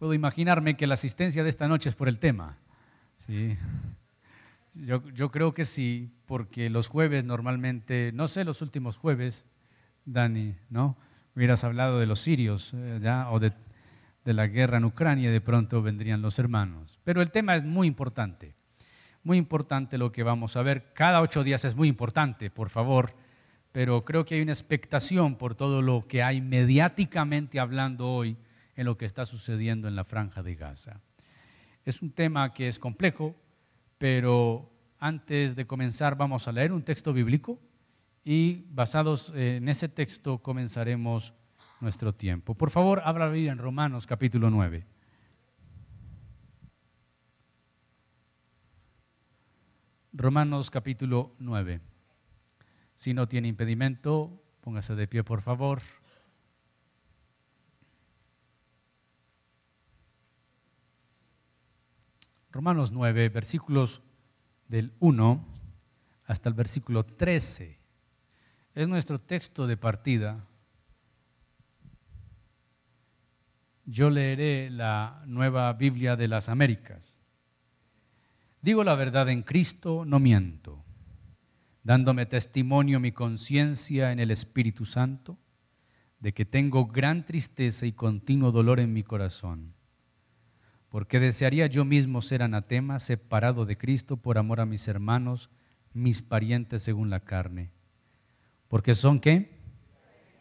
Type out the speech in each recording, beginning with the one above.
puedo imaginarme que la asistencia de esta noche es por el tema. ¿sí? Yo, yo, creo que sí, porque los jueves normalmente, no sé los últimos jueves, Dani, ¿no? Hubieras hablado de los sirios eh, ya, o de, de la guerra en Ucrania y de pronto vendrían los hermanos. Pero el tema es muy importante, muy importante lo que vamos a ver. Cada ocho días es muy importante, por favor, pero creo que hay una expectación por todo lo que hay mediáticamente hablando hoy en lo que está sucediendo en la franja de Gaza. Es un tema que es complejo, pero antes de comenzar vamos a leer un texto bíblico y basados en ese texto comenzaremos nuestro tiempo. Por favor, abra la en Romanos capítulo 9. Romanos capítulo 9. Si no tiene impedimento, póngase de pie, por favor. Romanos 9, versículos del 1 hasta el versículo 13. Es nuestro texto de partida. Yo leeré la nueva Biblia de las Américas. Digo la verdad en Cristo, no miento, dándome testimonio mi conciencia en el Espíritu Santo de que tengo gran tristeza y continuo dolor en mi corazón porque desearía yo mismo ser anatema, separado de Cristo por amor a mis hermanos, mis parientes según la carne. Porque son qué?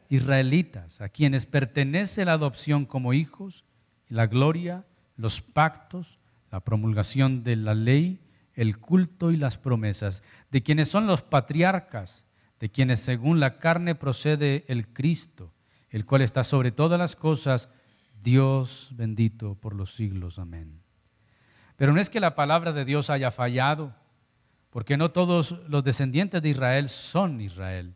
Israelitas, a quienes pertenece la adopción como hijos, la gloria, los pactos, la promulgación de la ley, el culto y las promesas, de quienes son los patriarcas, de quienes según la carne procede el Cristo, el cual está sobre todas las cosas, Dios bendito por los siglos. Amén. Pero no es que la palabra de Dios haya fallado, porque no todos los descendientes de Israel son Israel,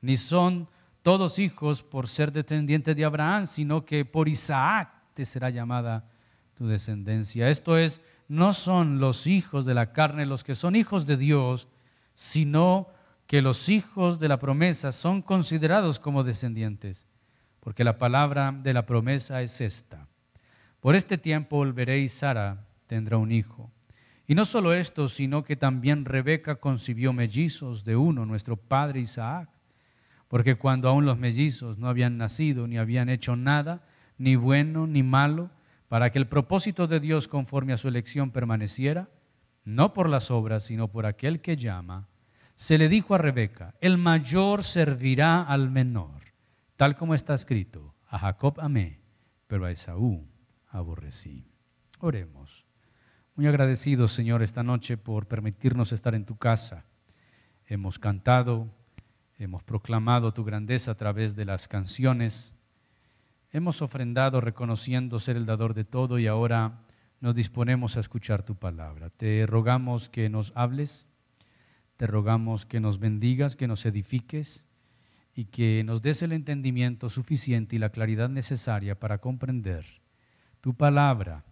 ni son todos hijos por ser descendientes de Abraham, sino que por Isaac te será llamada tu descendencia. Esto es, no son los hijos de la carne los que son hijos de Dios, sino que los hijos de la promesa son considerados como descendientes porque la palabra de la promesa es esta. Por este tiempo volveréis, Sara tendrá un hijo. Y no solo esto, sino que también Rebeca concibió mellizos de uno, nuestro padre Isaac. Porque cuando aún los mellizos no habían nacido, ni habían hecho nada, ni bueno ni malo, para que el propósito de Dios conforme a su elección permaneciera, no por las obras, sino por aquel que llama, se le dijo a Rebeca, el mayor servirá al menor tal como está escrito, a Jacob amé, pero a Esaú aborrecí. Oremos. Muy agradecidos, Señor, esta noche por permitirnos estar en tu casa. Hemos cantado, hemos proclamado tu grandeza a través de las canciones, hemos ofrendado reconociendo ser el dador de todo y ahora nos disponemos a escuchar tu palabra. Te rogamos que nos hables, te rogamos que nos bendigas, que nos edifiques y que nos des el entendimiento suficiente y la claridad necesaria para comprender tu palabra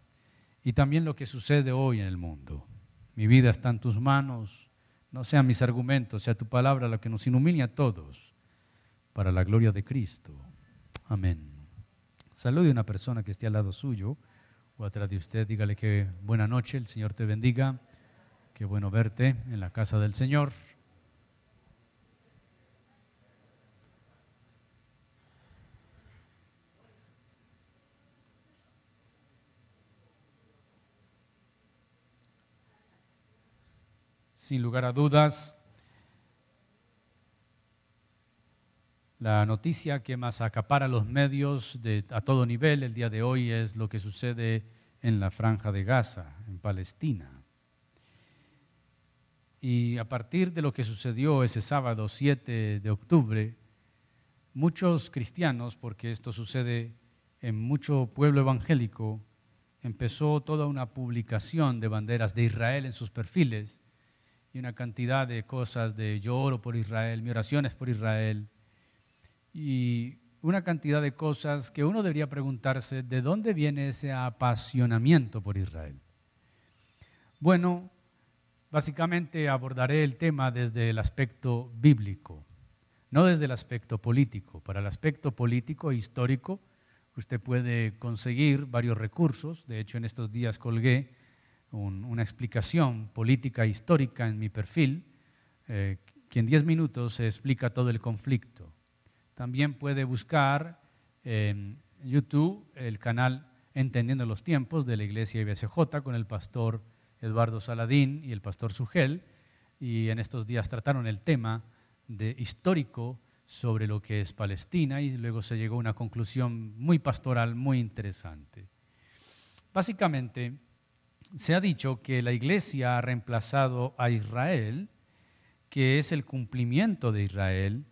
y también lo que sucede hoy en el mundo. Mi vida está en tus manos, no sean mis argumentos, sea tu palabra la que nos ilumine a todos para la gloria de Cristo. Amén. Salude a una persona que esté al lado suyo o atrás de usted, dígale que buena noche, el Señor te bendiga, qué bueno verte en la casa del Señor. Sin lugar a dudas, la noticia que más acapara los medios a todo nivel el día de hoy es lo que sucede en la franja de Gaza, en Palestina. Y a partir de lo que sucedió ese sábado 7 de octubre, muchos cristianos, porque esto sucede en mucho pueblo evangélico, empezó toda una publicación de banderas de Israel en sus perfiles y una cantidad de cosas de yo oro por Israel, mi oración es por Israel, y una cantidad de cosas que uno debería preguntarse, ¿de dónde viene ese apasionamiento por Israel? Bueno, básicamente abordaré el tema desde el aspecto bíblico, no desde el aspecto político. Para el aspecto político e histórico, usted puede conseguir varios recursos. De hecho, en estos días colgué una explicación política histórica en mi perfil, eh, que en 10 minutos se explica todo el conflicto. También puede buscar en YouTube el canal Entendiendo los Tiempos de la Iglesia IBCJ con el pastor Eduardo Saladín y el pastor Sugel, y en estos días trataron el tema de histórico sobre lo que es Palestina y luego se llegó a una conclusión muy pastoral, muy interesante. Básicamente, se ha dicho que la iglesia ha reemplazado a Israel, que es el cumplimiento de Israel,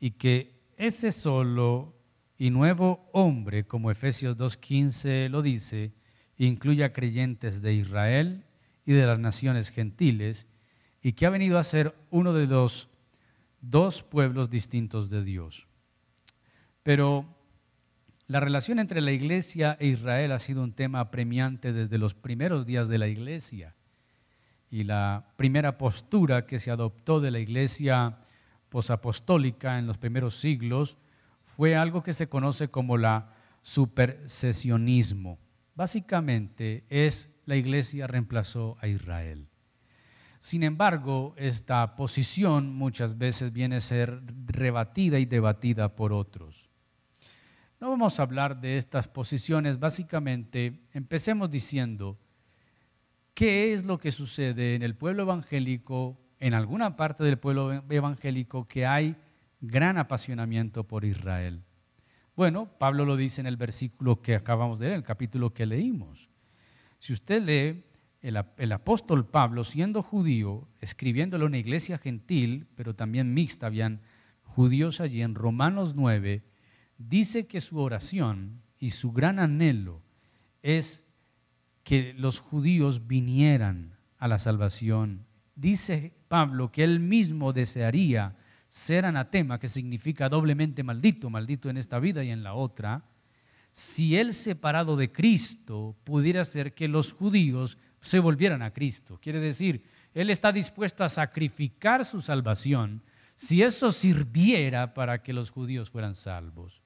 y que ese solo y nuevo hombre, como Efesios 2.15 lo dice, incluye a creyentes de Israel y de las naciones gentiles, y que ha venido a ser uno de los dos pueblos distintos de Dios. Pero la relación entre la iglesia e Israel ha sido un tema apremiante desde los primeros días de la iglesia. Y la primera postura que se adoptó de la iglesia posapostólica en los primeros siglos fue algo que se conoce como la supersesionismo. Básicamente es la iglesia reemplazó a Israel. Sin embargo, esta posición muchas veces viene a ser rebatida y debatida por otros. No vamos a hablar de estas posiciones, básicamente empecemos diciendo qué es lo que sucede en el pueblo evangélico, en alguna parte del pueblo evangélico que hay gran apasionamiento por Israel. Bueno, Pablo lo dice en el versículo que acabamos de leer, el capítulo que leímos. Si usted lee el, apóstol Pablo, siendo judío, escribiéndolo en una iglesia gentil, pero también mixta, habían judíos allí, en Romanos 9, dice que su oración y su gran anhelo es que los judíos vinieran a la salvación. Dice Pablo que él mismo desearía ser anatema, que significa doblemente maldito, maldito en esta vida y en la otra, si él separado de Cristo pudiera ser que los judíos se volvieran a Cristo. Quiere decir, él está dispuesto a sacrificar su salvación si eso sirviera para que los judíos fueran salvos.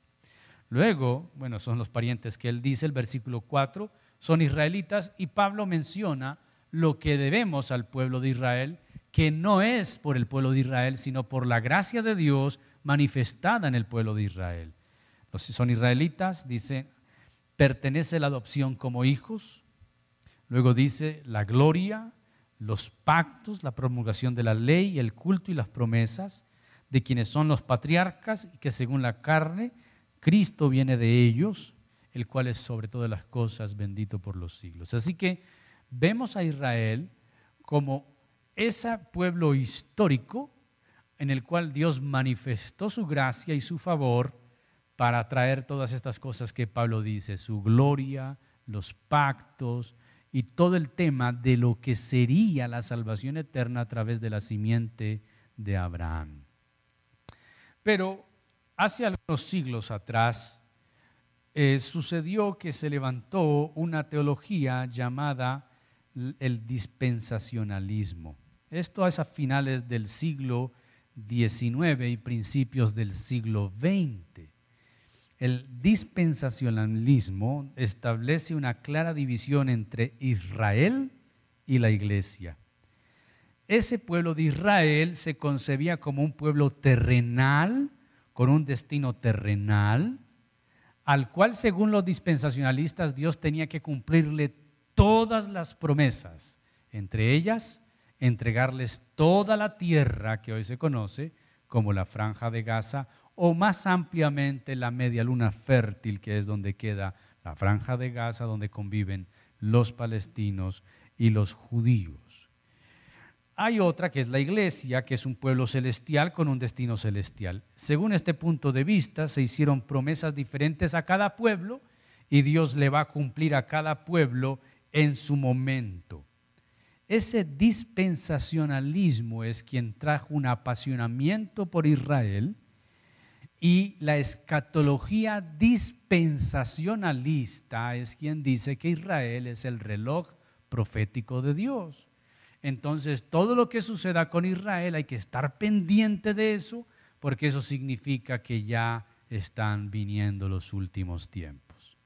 Luego, bueno, son los parientes que él dice, el versículo 4, son israelitas y Pablo menciona lo que debemos al pueblo de Israel que no es por el pueblo de Israel, sino por la gracia de Dios manifestada en el pueblo de Israel. Los son israelitas, dice, pertenece la adopción como hijos. Luego dice la gloria, los pactos, la promulgación de la ley, el culto y las promesas de quienes son los patriarcas y que según la carne, Cristo viene de ellos, el cual es sobre todas las cosas bendito por los siglos. Así que vemos a Israel como ese pueblo histórico en el cual Dios manifestó su gracia y su favor para traer todas estas cosas que Pablo dice, su gloria, los pactos y todo el tema de lo que sería la salvación eterna a través de la simiente de Abraham. Pero hace algunos siglos atrás eh, sucedió que se levantó una teología llamada el dispensacionalismo. Esto es a finales del siglo XIX y principios del siglo XX. El dispensacionalismo establece una clara división entre Israel y la iglesia. Ese pueblo de Israel se concebía como un pueblo terrenal, con un destino terrenal, al cual según los dispensacionalistas Dios tenía que cumplirle todas las promesas, entre ellas entregarles toda la tierra que hoy se conoce como la franja de Gaza o más ampliamente la media luna fértil que es donde queda la franja de Gaza donde conviven los palestinos y los judíos. Hay otra que es la iglesia, que es un pueblo celestial con un destino celestial. Según este punto de vista, se hicieron promesas diferentes a cada pueblo y Dios le va a cumplir a cada pueblo en su momento. Ese dispensacionalismo es quien trajo un apasionamiento por Israel y la escatología dispensacionalista es quien dice que Israel es el reloj profético de Dios. Entonces, todo lo que suceda con Israel hay que estar pendiente de eso porque eso significa que ya están viniendo los últimos tiempos.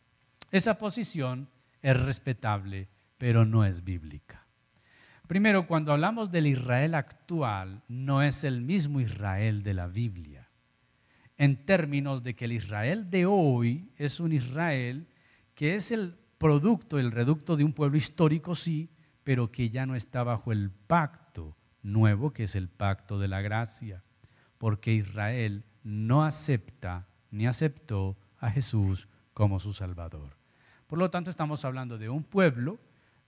Esa posición es respetable, pero no es bíblica. Primero, cuando hablamos del Israel actual, no es el mismo Israel de la Biblia, en términos de que el Israel de hoy es un Israel que es el producto, el reducto de un pueblo histórico, sí, pero que ya no está bajo el pacto nuevo, que es el pacto de la gracia, porque Israel no acepta ni aceptó a Jesús como su Salvador. Por lo tanto, estamos hablando de un pueblo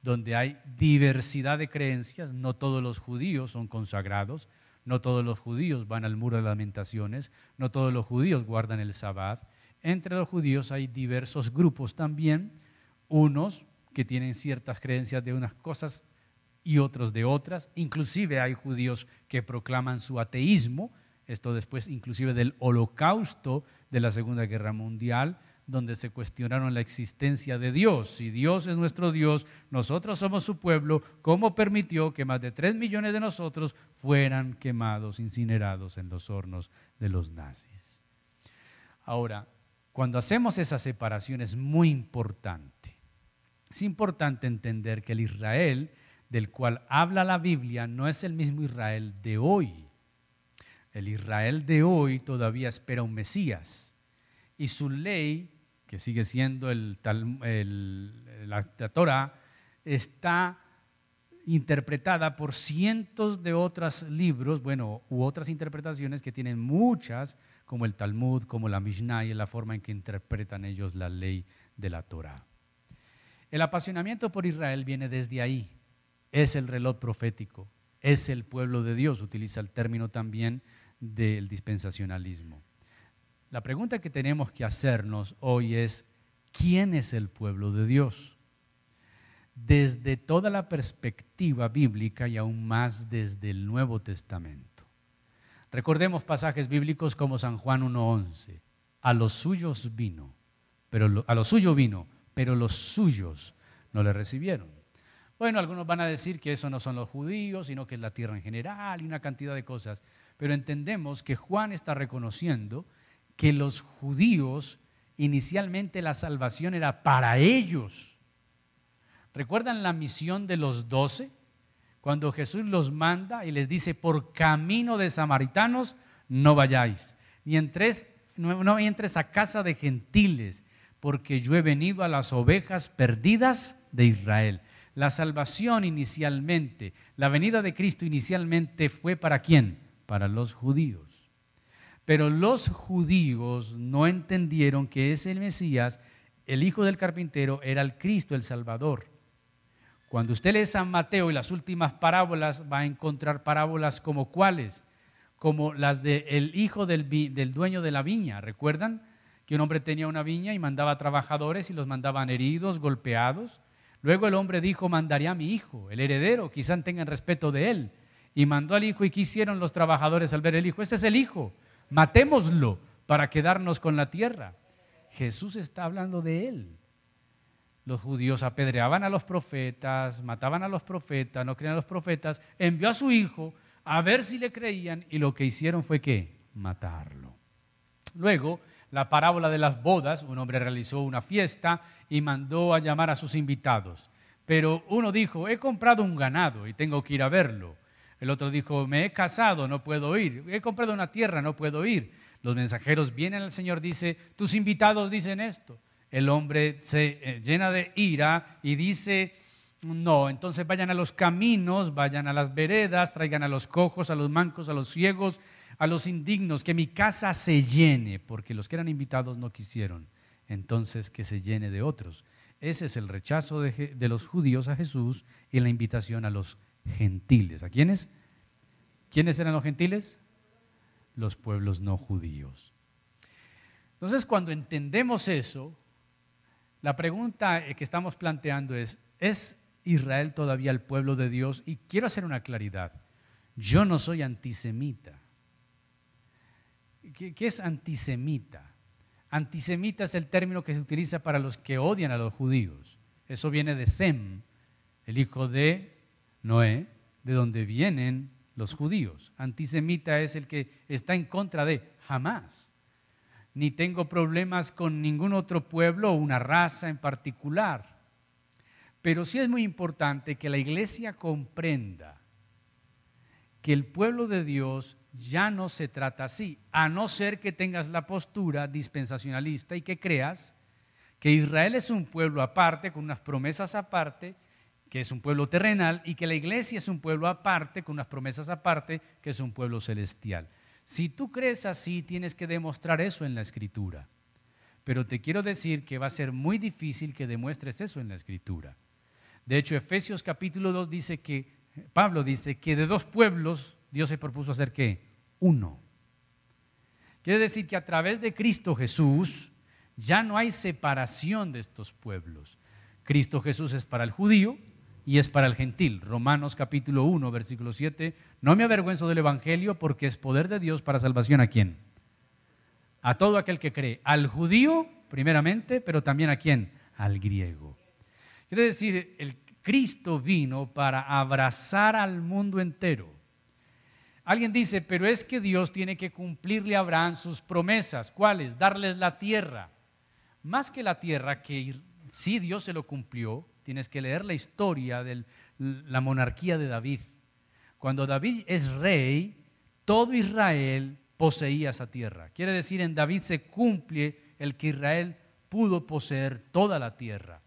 donde hay diversidad de creencias, no todos los judíos son consagrados, no todos los judíos van al muro de lamentaciones, no todos los judíos guardan el sabbat. Entre los judíos hay diversos grupos también, unos que tienen ciertas creencias de unas cosas y otros de otras. Inclusive hay judíos que proclaman su ateísmo, esto después inclusive del holocausto de la Segunda Guerra Mundial, donde se cuestionaron la existencia de Dios. Si Dios es nuestro Dios, nosotros somos su pueblo, ¿cómo permitió que más de tres millones de nosotros fueran quemados, incinerados en los hornos de los nazis? Ahora, cuando hacemos esa separación es muy importante. Es importante entender que el Israel del cual habla la Biblia no es el mismo Israel de hoy. El Israel de hoy todavía espera un Mesías y su ley, que sigue siendo el, la, Torah, está interpretada por cientos de otros libros, bueno, u otras interpretaciones que tienen muchas, como el Talmud, como la Mishnah y la forma en que interpretan ellos la ley de la Torah. El apasionamiento por Israel viene desde ahí, es el reloj profético, es el pueblo de Dios, utiliza el término también del dispensacionalismo. La pregunta que tenemos que hacernos hoy es, ¿quién es el pueblo de Dios? Desde toda la perspectiva bíblica y aún más desde el Nuevo Testamento. Recordemos pasajes bíblicos como San Juan 1.11. A los suyos vino, pero a los suyos vino, pero los suyos no le recibieron. Bueno, algunos van a decir que eso no son los judíos, sino que es la tierra en general y una cantidad de cosas. Pero entendemos que Juan está reconociendo que los judíos inicialmente la salvación era para ellos. ¿Recuerdan la misión de los doce? Cuando Jesús los manda y les dice, por camino de samaritanos no vayáis, ni entres, no, no entres a casa de gentiles, porque yo he venido a las ovejas perdidas de Israel. La salvación inicialmente, la venida de Cristo inicialmente fue para quién? Para los judíos. Pero los judíos no entendieron que ese Mesías, el hijo del carpintero, era el Cristo, el Salvador. Cuando usted lee San Mateo y las últimas parábolas, va a encontrar parábolas como cuáles, como las del hijo del, del dueño de la viña. ¿Recuerdan? Que un hombre tenía una viña y mandaba trabajadores y los mandaban heridos, golpeados. Luego el hombre dijo, mandaré a mi hijo, el heredero, quizás tengan respeto de él. Y mandó al hijo y quisieron los trabajadores al ver el hijo, ese es el hijo matémoslo para quedarnos con la tierra. Jesús está hablando de él. Los judíos apedreaban a los profetas, mataban a los profetas, no creían a los profetas, envió a su hijo a ver si le creían y lo que hicieron fue que matarlo. Luego, la parábola de las bodas, un hombre realizó una fiesta y mandó a llamar a sus invitados. Pero uno dijo, he comprado un ganado y tengo que ir a verlo. El otro dijo, me he casado, no puedo ir. He comprado una tierra, no puedo ir. Los mensajeros vienen al Señor, dice, tus invitados dicen esto. El hombre se eh, llena de ira y dice, no, entonces vayan a los caminos, vayan a las veredas, traigan a los cojos, a los mancos, a los ciegos, a los indignos, que mi casa se llene, porque los que eran invitados no quisieron. Entonces que se llene de otros. Ese es el rechazo de, de los judíos a Jesús y la invitación a los gentiles. ¿A quiénes? ¿Quiénes eran los gentiles? Los pueblos no judíos. Entonces, cuando entendemos eso, la pregunta que estamos planteando es, ¿es Israel todavía el pueblo de Dios? Y quiero hacer una claridad. Yo no soy antisemita. ¿Qué, es antisemita? Antisemita es el término que se utiliza para los que odian a los judíos. Eso viene de Sem, el hijo de Noé, de donde vienen los judíos. Antisemita es el que está en contra de jamás. ni tengo problemas con ningún otro pueblo o una raza en particular. Pero sí es muy importante que la iglesia comprenda que el pueblo de Dios ya no se trata así, a no ser que tengas la postura dispensacionalista y que creas que Israel es un pueblo aparte, con unas promesas aparte, que es un pueblo terrenal, y que la iglesia es un pueblo aparte, con unas promesas aparte, que es un pueblo celestial. Si tú crees así, tienes que demostrar eso en la escritura. Pero te quiero decir que va a ser muy difícil que demuestres eso en la escritura. De hecho, Efesios capítulo 2 dice que, Pablo dice que de dos pueblos Dios se propuso hacer qué? Uno. Quiere decir que a través de Cristo Jesús ya no hay separación de estos pueblos. Cristo Jesús es para el judío y es para el gentil. Romanos capítulo 1, versículo 7. No me avergüenzo del Evangelio porque es poder de Dios para salvación a quién? A todo aquel que cree. Al judío, primeramente, pero también a quién? Al griego. Quiere decir, el Cristo vino para abrazar al mundo entero. Alguien dice, pero es que Dios tiene que cumplirle a Abraham sus promesas. ¿Cuáles? Darles la tierra. Más que la tierra, que sí Dios se lo cumplió, tienes que leer la historia de la monarquía de David. Cuando David es rey, todo Israel poseía esa tierra. Quiere decir, en David se cumple el que Israel pudo poseer toda la tierra.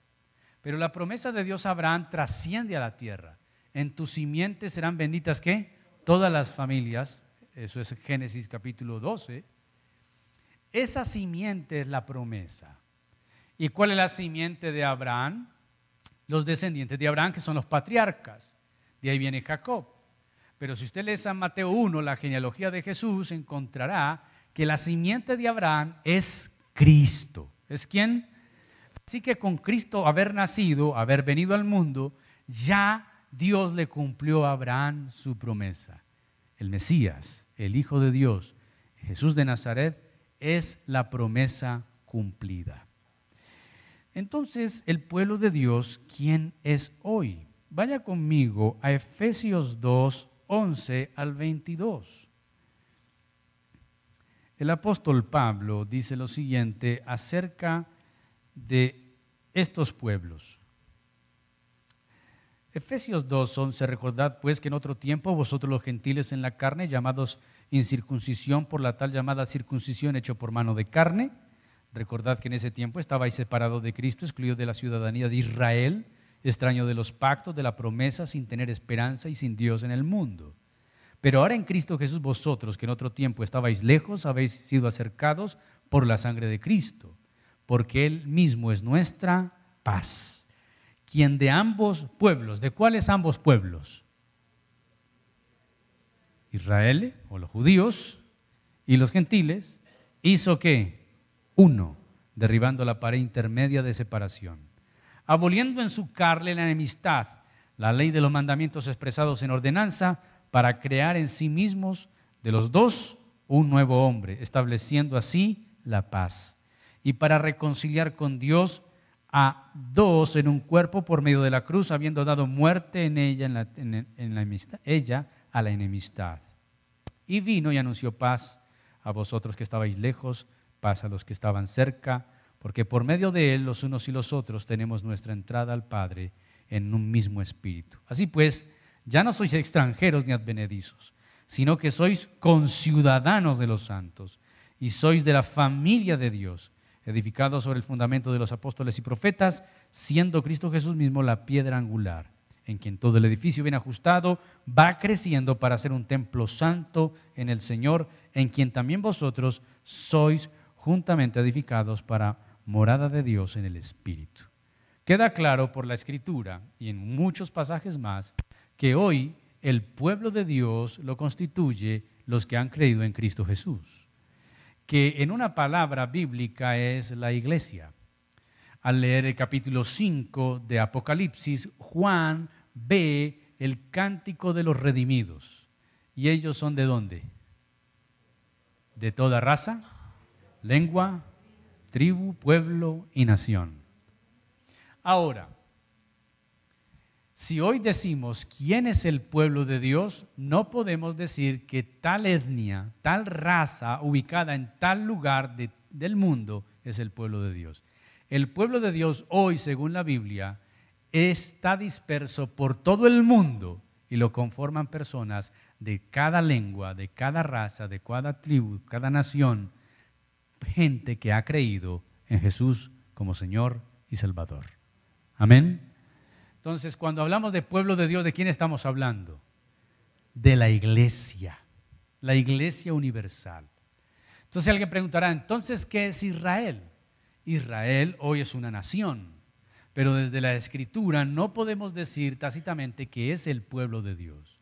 Pero la promesa de Dios a Abraham trasciende a la tierra. En tus simientes serán benditas, ¿qué? todas las familias, eso es Génesis capítulo 12, esa simiente es la promesa. ¿Y cuál es la simiente de Abraham? Los descendientes de Abraham, que son los patriarcas. De ahí viene Jacob. Pero si usted lee San Mateo 1, la genealogía de Jesús, encontrará que la simiente de Abraham es Cristo. ¿Es quién? Así que con Cristo haber nacido, haber venido al mundo, ya Dios le cumplió a Abraham su promesa. El Mesías, el Hijo de Dios, Jesús de Nazaret, es la promesa cumplida. Entonces, el pueblo de Dios, ¿quién es hoy? Vaya conmigo a Efesios 2, 11 al 22. El apóstol Pablo dice lo siguiente acerca de estos pueblos. Efesios 2.11, recordad pues que en otro tiempo vosotros los gentiles en la carne, llamados incircuncisión por la tal llamada circuncisión hecho por mano de carne, recordad que en ese tiempo estabais separados de Cristo, excluidos de la ciudadanía de Israel, extraño de los pactos, de la promesa, sin tener esperanza y sin Dios en el mundo. Pero ahora en Cristo Jesús vosotros, que en otro tiempo estabais lejos, habéis sido acercados por la sangre de Cristo, porque Él mismo es nuestra paz. Quien de ambos pueblos, ¿de cuáles ambos pueblos? Israel o los judíos y los gentiles, hizo que uno, derribando la pared intermedia de separación, aboliendo en su carne la enemistad, la ley de los mandamientos expresados en ordenanza, para crear en sí mismos de los dos un nuevo hombre, estableciendo así la paz, y para reconciliar con Dios a dos en un cuerpo por medio de la cruz, habiendo dado muerte en ella, en la, ella a la enemistad. Y vino y anunció paz a vosotros que estabais lejos, a los que estaban cerca, porque por medio de él los unos y los otros tenemos nuestra entrada al Padre en un mismo espíritu. Así pues, ya no sois extranjeros ni advenedizos, sino que sois conciudadanos de los santos y sois de la familia de Dios edificado sobre el fundamento de los apóstoles y profetas, siendo Cristo Jesús mismo la piedra angular, en quien todo el edificio bien ajustado va creciendo para ser un templo santo en el Señor, en quien también vosotros sois juntamente edificados para morada de Dios en el Espíritu. Queda claro por la Escritura y en muchos pasajes más que hoy el pueblo de Dios lo constituye los que han creído en Cristo Jesús que en una palabra bíblica es la iglesia. Al leer el capítulo 5 de Apocalipsis, Juan ve el cántico de los redimidos. ¿Y ellos son de dónde? De toda raza, lengua, tribu, pueblo y nación. Ahora, si hoy decimos quién es el pueblo de Dios, no podemos decir que tal etnia, tal raza ubicada en tal lugar del mundo es el pueblo de Dios. El pueblo de Dios hoy, según la Biblia, está disperso por todo el mundo y lo conforman personas de cada lengua, de cada raza, de cada tribu, cada nación, gente que ha creído en Jesús como Señor y Salvador. Amén. Entonces, cuando hablamos de pueblo de Dios, ¿de quién estamos hablando? De la iglesia, la iglesia universal. Entonces alguien preguntará, entonces, ¿qué es Israel? Israel hoy es una nación, pero desde la escritura no podemos decir tácitamente que es el pueblo de Dios.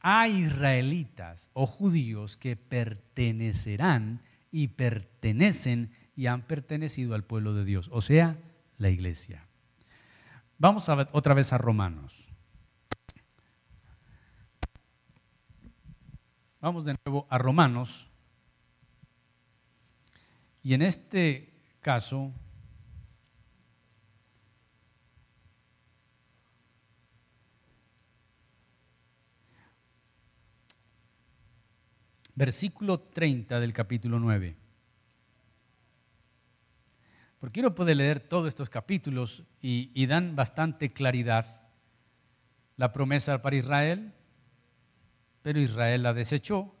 Hay israelitas o judíos que pertenecerán y pertenecen y han pertenecido al pueblo de Dios, o sea, la iglesia. Vamos a otra vez a Romanos. Vamos de nuevo a Romanos. Y en este caso, versículo 30 del capítulo 9. Porque uno puede leer todos estos capítulos y, y, dan bastante claridad. La promesa para Israel, pero Israel la desechó.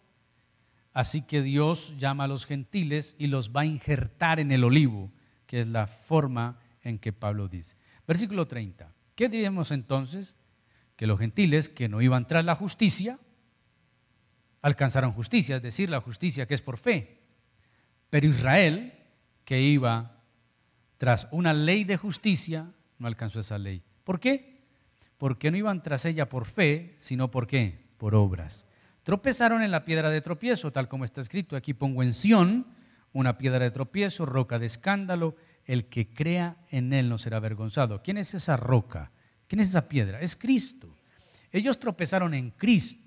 Así que Dios llama a los gentiles y los va a injertar en el olivo, que es la forma en que Pablo dice. Versículo 30. ¿Qué diríamos entonces? Que los gentiles que no iban tras la justicia, alcanzaron justicia, es decir, la justicia que es por fe. Pero Israel, que iba tras una ley de justicia, no alcanzó esa ley. ¿Por qué? Porque no iban tras ella por fe, sino por qué? Por obras. Tropezaron en la piedra de tropiezo, tal como está escrito. Aquí pongo en Sión una piedra de tropiezo, roca de escándalo. El que crea en él no será avergonzado. ¿Quién es esa roca? ¿Quién es esa piedra? Es Cristo. Ellos tropezaron en Cristo,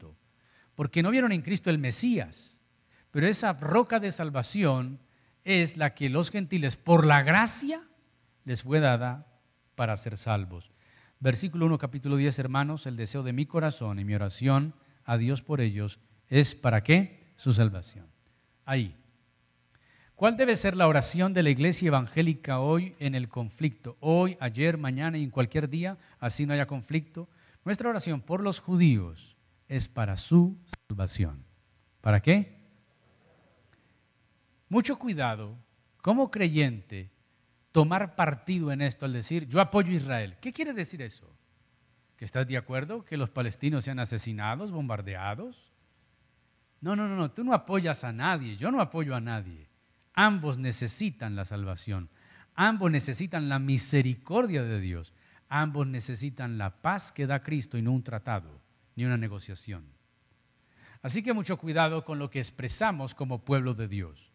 porque no vieron en Cristo el Mesías. Pero esa roca de salvación es la que los gentiles, por la gracia, les fue dada para ser salvos. Versículo 1, capítulo 10, hermanos, el deseo de mi corazón y mi oración a Dios por ellos es para qué? Su salvación. Ahí. ¿Cuál debe ser la oración de la iglesia evangélica hoy en el conflicto? Hoy, ayer, mañana y en cualquier día, así no haya conflicto. Nuestra oración por los judíos es para su salvación. ¿Para qué? Mucho cuidado, como creyente, tomar partido en esto al decir, yo apoyo a Israel. ¿Qué quiere decir eso? ¿Que estás de acuerdo que los palestinos sean asesinados, bombardeados? No, no, no, no, tú no apoyas a nadie, yo no apoyo a nadie. Ambos necesitan la salvación, ambos necesitan la misericordia de Dios, ambos necesitan la paz que da Cristo y no un tratado ni una negociación. Así que mucho cuidado con lo que expresamos como pueblo de Dios.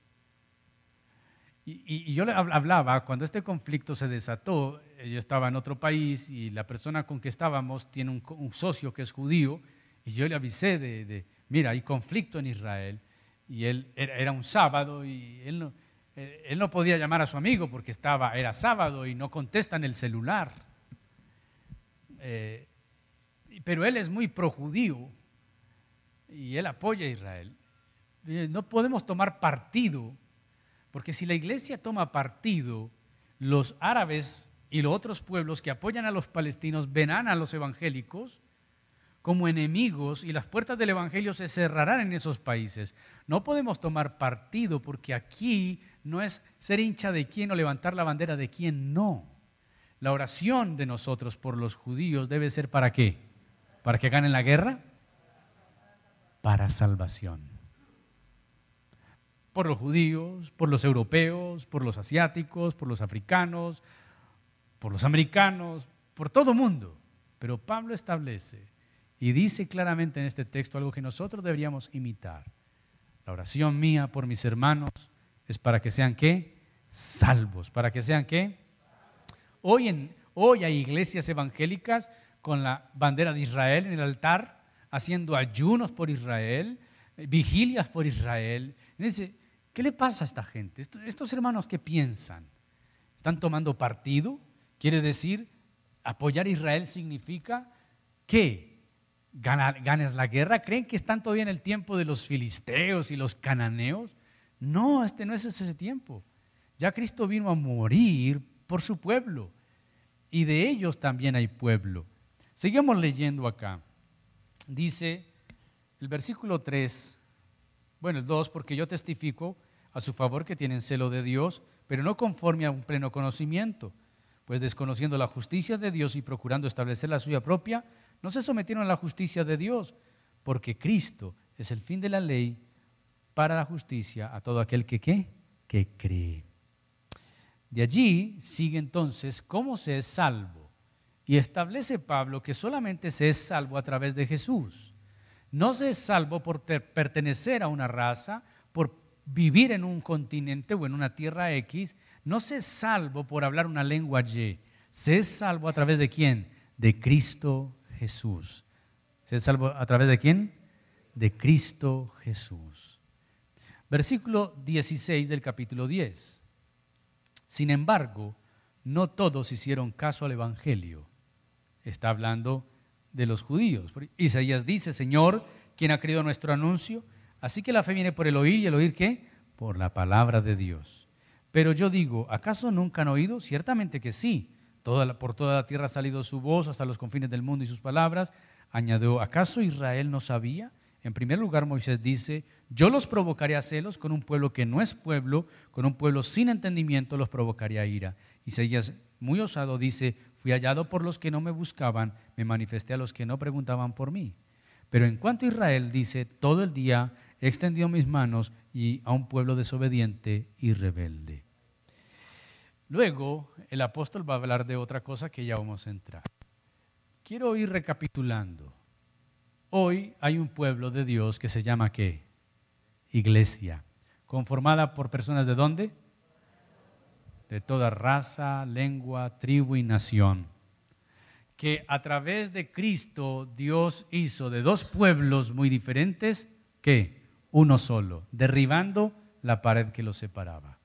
Y, yo le hablaba, cuando este conflicto se desató, eh, yo estaba en otro país y la persona con que estábamos tiene un, socio que es judío, y yo le avisé de, mira, hay conflicto en Israel, y él era, un sábado y él no, eh, él no podía llamar a su amigo porque estaba, era sábado y no contesta en el celular. Eh, pero él es muy projudío y él apoya a Israel. No podemos tomar partido porque si la iglesia toma partido, los árabes y los otros pueblos que apoyan a los palestinos verán a los evangélicos como enemigos y las puertas del Evangelio se cerrarán en esos países. No podemos tomar partido porque aquí no es ser hincha de quién o levantar la bandera de quién, no. La oración de nosotros por los judíos debe ser para qué? ¿Para que ganen la guerra? Para salvación por los judíos, por los europeos, por los asiáticos, por los africanos, por los americanos, por todo mundo. Pero Pablo establece y dice claramente en este texto algo que nosotros deberíamos imitar. La oración mía por mis hermanos es para que sean qué? Salvos. ¿Para que sean qué? Hoy, en, hoy hay iglesias evangélicas con la bandera de Israel en el altar, haciendo ayunos por Israel, vigilias por Israel. Dice, ¿Qué le pasa a esta gente? Estos hermanos que piensan, ¿están tomando partido? Quiere decir, apoyar a Israel significa que ganes la guerra. ¿Creen que están todavía en el tiempo de los filisteos y los cananeos? No, este no es ese tiempo. Ya Cristo vino a morir por su pueblo y de ellos también hay pueblo. Seguimos leyendo acá. Dice el versículo 3, bueno, el 2, porque yo testifico a su favor que tienen celo de Dios, pero no conforme a un pleno conocimiento, pues desconociendo la justicia de Dios y procurando establecer la suya propia, no se sometieron a la justicia de Dios, porque Cristo es el fin de la ley para la justicia a todo aquel que ¿qué? que cree. De allí sigue entonces cómo se es salvo. Y establece Pablo que solamente se es salvo a través de Jesús. No se es salvo por pertenecer a una raza, por vivir en un continente o en una tierra X. No se es salvo por hablar una lengua Y. Se es salvo a través de quién? De Cristo Jesús. ¿Se es salvo a través de quién? De Cristo Jesús. Versículo 16 del capítulo 10. Sin embargo, no todos hicieron caso al Evangelio. Está hablando de los judíos. Isaías dice, Señor, ¿quién ha creído nuestro anuncio? Así que la fe viene por el oír y el oír qué? Por la palabra de Dios. Pero yo digo, ¿acaso nunca han oído? Ciertamente que sí. Por toda la tierra ha salido su voz hasta los confines del mundo y sus palabras. Añadió, ¿acaso Israel no sabía? En primer lugar, Moisés dice, yo los provocaré a celos con un pueblo que no es pueblo, con un pueblo sin entendimiento los provocaré a ira. Isaías, muy osado, dice, fui hallado por los que no me buscaban, me manifesté a los que no preguntaban por mí. Pero en cuanto a Israel, dice, todo el día he extendido mis manos y a un pueblo desobediente y rebelde. Luego, el apóstol va a hablar de otra cosa que ya vamos a entrar. Quiero ir recapitulando. Hoy hay un pueblo de Dios que se llama ¿qué? Iglesia, conformada por personas de dónde? De toda raza, lengua, tribu y nación. Que a través de Cristo Dios hizo de dos pueblos muy diferentes, ¿qué? Uno solo, derribando la pared que los separaba.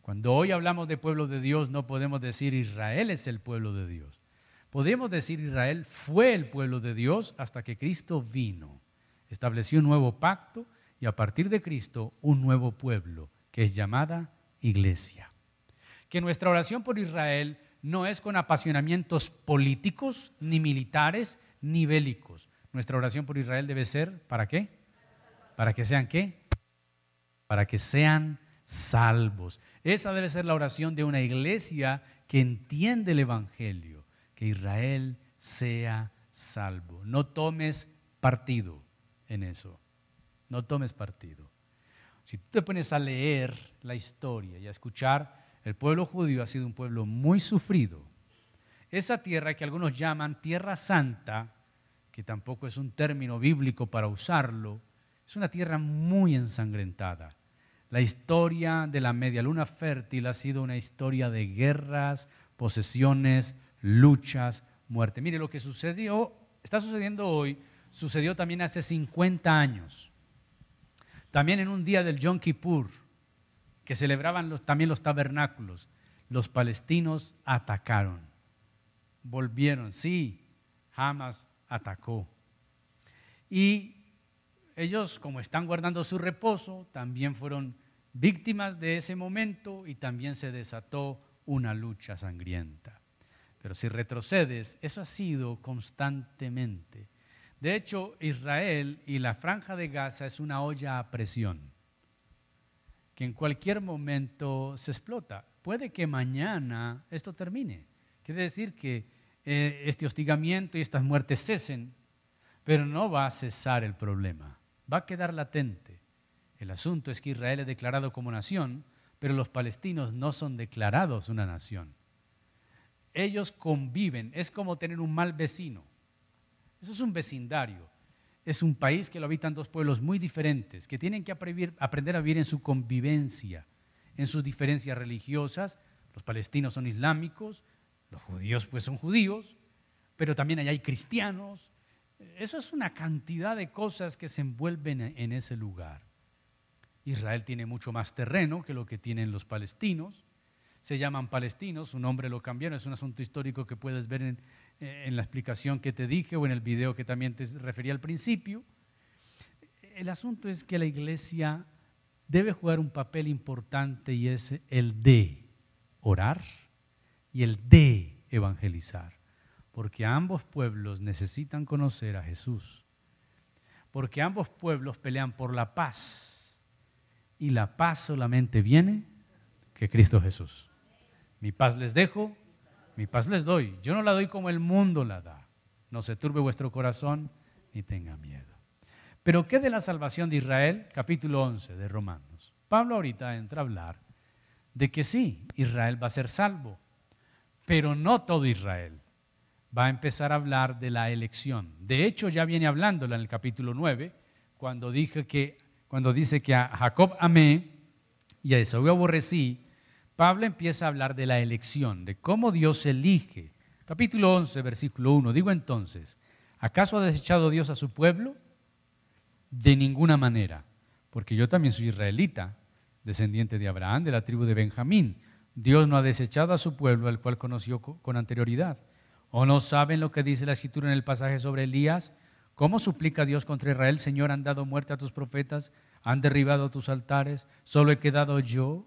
Cuando hoy hablamos de pueblo de Dios, no podemos decir Israel es el pueblo de Dios. Podemos decir Israel fue el pueblo de Dios hasta que Cristo vino, estableció un nuevo pacto y a partir de Cristo un nuevo pueblo que es llamada iglesia. Que nuestra oración por Israel no es con apasionamientos políticos, ni militares, ni bélicos. Nuestra oración por Israel debe ser, ¿para qué? ¿Para que sean qué? Para que sean salvos. Esa debe ser la oración de una iglesia que entiende el Evangelio que Israel sea salvo. No tomes partido en eso. No tomes partido. Si tú te pones a leer la historia y a escuchar, el pueblo judío ha sido un pueblo muy sufrido. Esa tierra que algunos llaman tierra santa, que tampoco es un término bíblico para usarlo, es una tierra muy ensangrentada. La historia de la media luna fértil ha sido una historia de guerras, posesiones, luchas, muerte. Mire, lo que sucedió, está sucediendo hoy, sucedió también hace 50 años. También en un día del Yom Kippur, que celebraban también los tabernáculos, los palestinos atacaron. Volvieron, sí, Hamas atacó. Y ellos, como están guardando su reposo, también fueron víctimas de ese momento y también se desató una lucha sangrienta. Pero si retrocedes, eso ha sido constantemente. De hecho, Israel y la franja de Gaza es una olla a presión, que en cualquier momento se explota. Puede que mañana esto termine. Quiere decir que eh, este hostigamiento y estas muertes cesen, pero no va a cesar el problema. Va a quedar latente. El asunto es que Israel es declarado como nación, pero los palestinos no son declarados una nación ellos conviven. Es como tener un mal vecino. Eso es un vecindario. Es un país que lo habitan dos pueblos muy diferentes, que tienen que aprender a vivir en su convivencia, en sus diferencias religiosas. Los palestinos son islámicos, los judíos pues son judíos, pero también hay cristianos. Eso es una cantidad de cosas que se envuelven en ese lugar. Israel tiene mucho más terreno que lo que tienen los palestinos se llaman palestinos, su nombre lo cambiaron, es un asunto histórico que puedes ver en, en, la explicación que te dije o en el video que también te refería al principio. El asunto es que la iglesia debe jugar un papel importante y es el de orar y el de evangelizar. Porque ambos pueblos necesitan conocer a Jesús. Porque ambos pueblos pelean por la paz. Y la paz solamente viene que Cristo Jesús. Mi paz les dejo, mi paz les doy. Yo no la doy como el mundo la da. No se turbe vuestro corazón ni tenga miedo. Pero ¿qué de la salvación de Israel? Capítulo 11 de Romanos. Pablo ahorita entra a hablar de que sí, Israel va a ser salvo, pero no todo Israel. Va a empezar a hablar de la elección. De hecho, ya viene hablándola en el capítulo 9, cuando, dice que a Jacob amé y a Esaú aborrecí, Pablo empieza a hablar de la elección, de cómo Dios elige. Capítulo 11, versículo 1. Digo entonces, ¿acaso ha desechado Dios a su pueblo? De ninguna manera, porque yo también soy israelita, descendiente de Abraham, de la tribu de Benjamín. Dios no ha desechado a su pueblo, al cual conoció con anterioridad. ¿O no saben lo que dice la escritura en el pasaje sobre Elías? ¿Cómo suplica Dios contra Israel? Señor, han dado muerte a tus profetas, han derribado tus altares, solo he quedado yo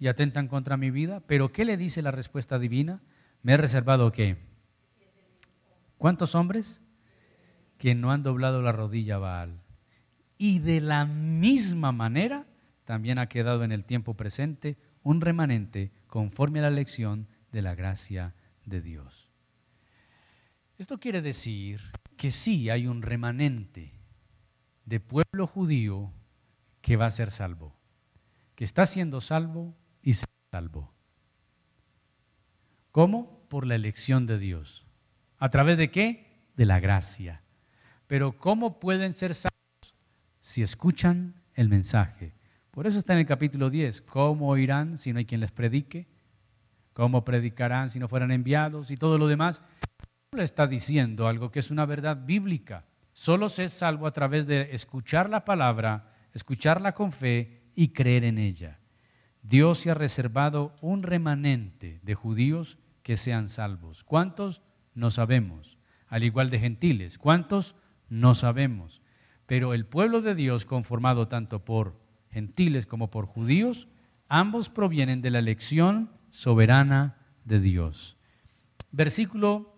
y atentan contra mi vida. Pero ¿qué le dice la respuesta divina? Me he reservado qué? ¿Cuántos hombres? Que no han doblado la rodilla a Baal. Y de la misma manera también ha quedado en el tiempo presente un remanente conforme a la lección de la gracia de Dios. Esto quiere decir que sí hay un remanente de pueblo judío que va a ser salvo, que está siendo salvo y se salvó. ¿Cómo? Por la elección de Dios. ¿A través de qué? De la gracia. Pero ¿cómo pueden ser salvos? Si escuchan el mensaje. Por eso está en el capítulo 10. ¿Cómo oirán si no hay quien les predique? ¿Cómo predicarán si no fueran enviados? Y todo lo demás. Le está diciendo algo que es una verdad bíblica. Solo se es salvo a través de escuchar la palabra, escucharla con fe y creer en ella. Dios se ha reservado un remanente de judíos que sean salvos. ¿Cuántos? No sabemos. Al igual de gentiles. ¿Cuántos? No sabemos. Pero el pueblo de Dios, conformado tanto por gentiles como por judíos, ambos provienen de la elección soberana de Dios. Versículo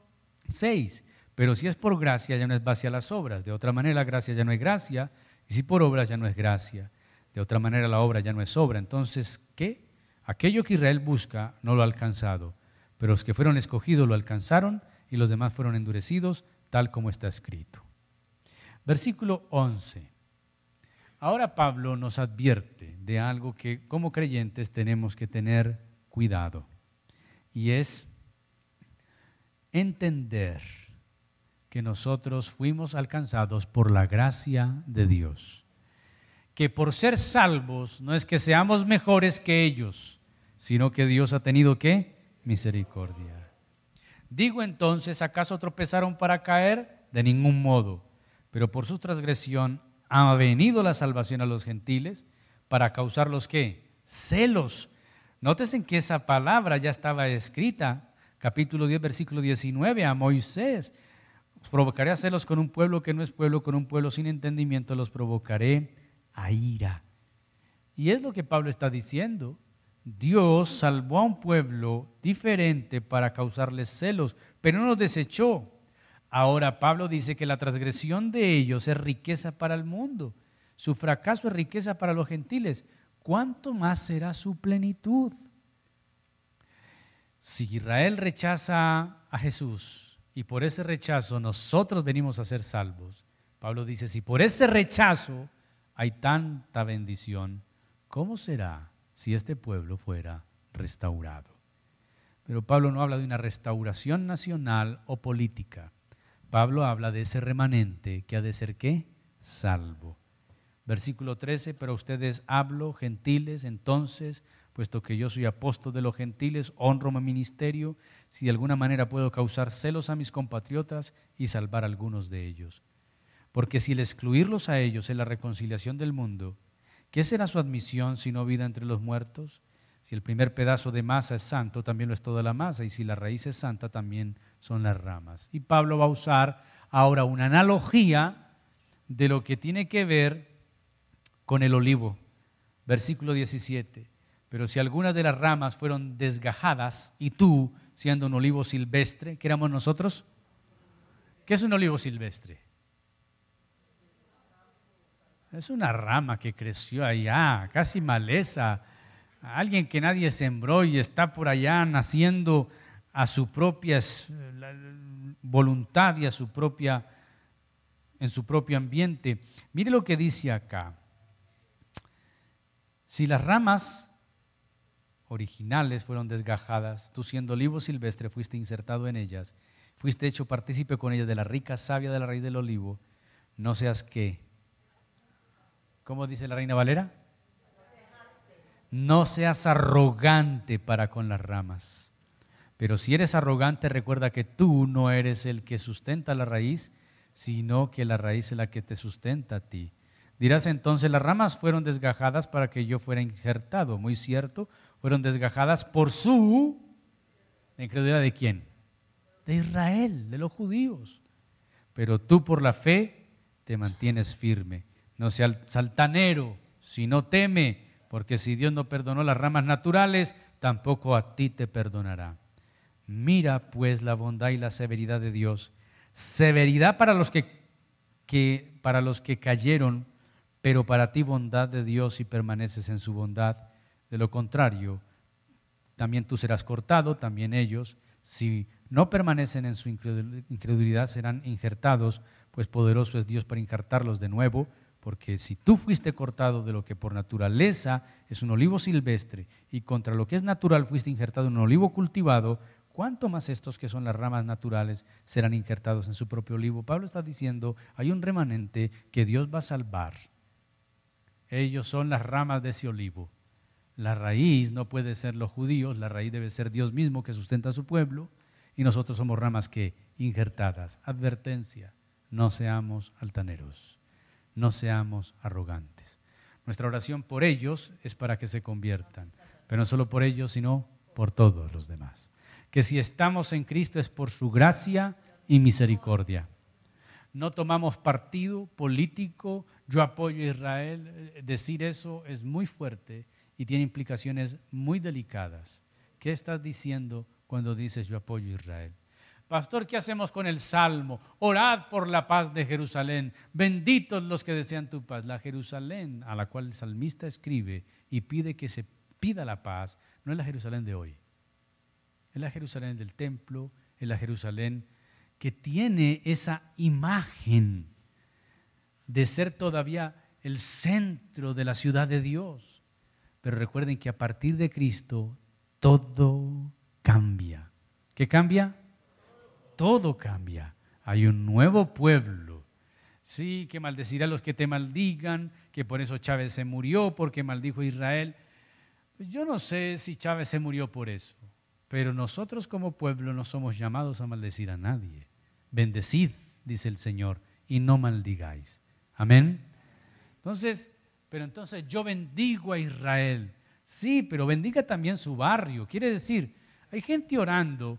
6. Pero si es por gracia, ya no es base a las obras. De otra manera, gracia ya no es gracia. Y si por obras, ya no es gracia. De otra manera la obra ya no es obra. Entonces, ¿qué? Aquello que Israel busca no lo ha alcanzado, pero los que fueron escogidos lo alcanzaron y los demás fueron endurecidos, tal como está escrito. Versículo 11. Ahora Pablo nos advierte de algo que como creyentes tenemos que tener cuidado y es entender que nosotros fuimos alcanzados por la gracia de Dios que por ser salvos no es que seamos mejores que ellos, sino que Dios ha tenido qué? Misericordia. Digo entonces, ¿acaso tropezaron para caer? De ningún modo. Pero por su transgresión ha venido la salvación a los gentiles para causarlos qué? Celos. Nótese que esa palabra ya estaba escrita, capítulo 10, versículo 19, a Moisés. Provocaré a celos con un pueblo que no es pueblo, con un pueblo sin entendimiento, los provocaré a ira. Y es lo que Pablo está diciendo. Dios salvó a un pueblo diferente para causarles celos, pero no los desechó. Ahora Pablo dice que la transgresión de ellos es riqueza para el mundo. Su fracaso es riqueza para los gentiles. ¿Cuánto más será su plenitud? Si Israel rechaza a Jesús y por ese rechazo nosotros venimos a ser salvos, Pablo dice, si por ese rechazo hay tanta bendición, ¿cómo será si este pueblo fuera restaurado? Pero Pablo no habla de una restauración nacional o política. Pablo habla de ese remanente que ha de ser qué? Salvo. Versículo 13, pero ustedes hablo, gentiles, entonces, puesto que yo soy apóstol de los gentiles, honro mi ministerio, si de alguna manera puedo causar celos a mis compatriotas y salvar a algunos de ellos. Porque si el excluirlos a ellos es la reconciliación del mundo, ¿qué será su admisión si no vida entre los muertos? Si el primer pedazo de masa es santo, también lo es toda la masa, y si la raíz es santa, también son las ramas. Y Pablo va a usar ahora una analogía de lo que tiene que ver con el olivo. Versículo 17. Pero si algunas de las ramas fueron desgajadas y tú, siendo un olivo silvestre, ¿qué éramos nosotros? ¿Qué es un olivo silvestre? Es una rama que creció allá, casi maleza. Alguien que nadie sembró y está por allá naciendo a su propia voluntad y a su propia en su propio ambiente. Mire lo que dice acá. Si las ramas originales fueron desgajadas, tú siendo olivo silvestre fuiste insertado en ellas, fuiste hecho partícipe con ellas de la rica savia de la raíz del olivo, no seas que, ¿cómo dice la reina Valera? No seas arrogante para con las ramas. Pero si eres arrogante, recuerda que tú no eres el que sustenta la raíz, sino que la raíz es la que te sustenta a ti. Dirás entonces, las ramas fueron desgajadas para que yo fuera injertado. Muy cierto, fueron desgajadas por su incredulidad de quién? De Israel, de los judíos. Pero tú por la fe te mantienes firme. No seas saltanero, si no teme, porque si Dios no perdonó las ramas naturales, tampoco a ti te perdonará. Mira pues la bondad y la severidad de Dios. Severidad para los que, para los que cayeron pero para ti bondad de Dios y permaneces en su bondad. De lo contrario, también tú serás cortado, también ellos. Si no permanecen en su incredulidad, serán injertados, pues poderoso es Dios para injertarlos de nuevo, porque si tú fuiste cortado de lo que por naturaleza es un olivo silvestre y contra lo que es natural fuiste injertado en un olivo cultivado, ¿cuánto más estos que son las ramas naturales serán injertados en su propio olivo? Pablo está diciendo, hay un remanente que Dios va a salvar ellos son las ramas de ese olivo. La raíz no puede ser los judíos, la raíz debe ser Dios mismo que sustenta a su pueblo y nosotros somos ramas que injertadas. Advertencia, no seamos altaneros, no seamos arrogantes. Nuestra oración por ellos es para que se conviertan, pero no solo por ellos, sino por todos los demás. Que si estamos en Cristo es por su gracia y misericordia no tomamos partido político, yo apoyo a Israel. Decir eso es muy fuerte y tiene implicaciones muy delicadas. ¿Qué estás diciendo cuando dices yo apoyo a Israel? Pastor, ¿qué hacemos con el salmo? Orad por la paz de Jerusalén. Benditos los que desean tu paz. La Jerusalén a la cual el salmista escribe y pide que se pida la paz, no es la Jerusalén de hoy. Es la Jerusalén del templo, es la Jerusalén que tiene esa imagen de ser todavía el centro de la ciudad de Dios. Pero recuerden que a partir de Cristo todo cambia. ¿Qué cambia? Todo cambia. Hay un nuevo pueblo. Sí, que maldecirá a los que te maldigan, que por eso Chávez se murió, porque maldijo a Israel. Yo no sé si Chávez se murió por eso, pero nosotros como pueblo no somos llamados a maldecir a nadie. Bendecid, dice el Señor, y no maldigáis. Amén. Entonces, pero entonces yo bendigo a Israel. Sí, pero bendiga también su barrio. Quiere decir, hay gente orando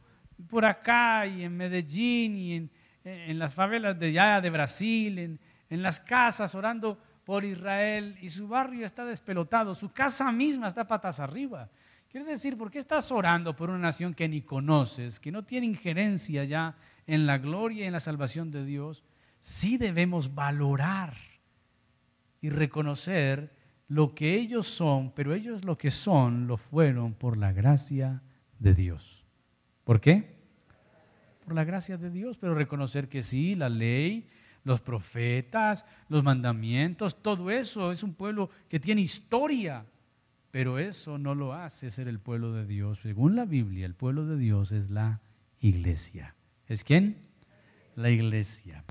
por acá y en Medellín y en, las favelas de allá de Brasil, en, en las casas orando por Israel y su barrio está despelotado, su casa misma está patas arriba. Quiere decir, ¿por qué estás orando por una nación que ni conoces, que no tiene injerencia ya en la gloria y en la salvación de Dios, sí debemos valorar y reconocer lo que ellos son, pero ellos lo que son lo fueron por la gracia de Dios. ¿Por qué? Por la gracia de Dios, pero reconocer que sí, la ley, los profetas, los mandamientos, todo eso es un pueblo que tiene historia, pero eso no lo hace ser el pueblo de Dios. Según la Biblia, el pueblo de Dios es la iglesia. ¿Es quién? La iglesia.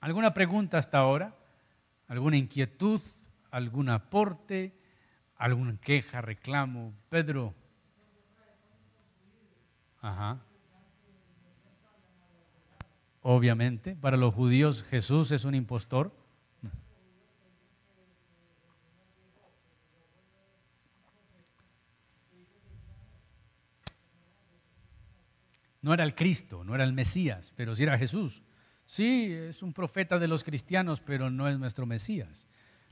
¿Alguna pregunta hasta ahora? ¿Alguna inquietud? ¿Algún aporte? ¿Alguna queja, reclamo? Pedro. Ajá. Obviamente, para los judíos Jesús es un impostor. No era el Cristo, no era el Mesías, pero sí era Jesús. Sí, es un profeta de los cristianos, pero no es nuestro Mesías.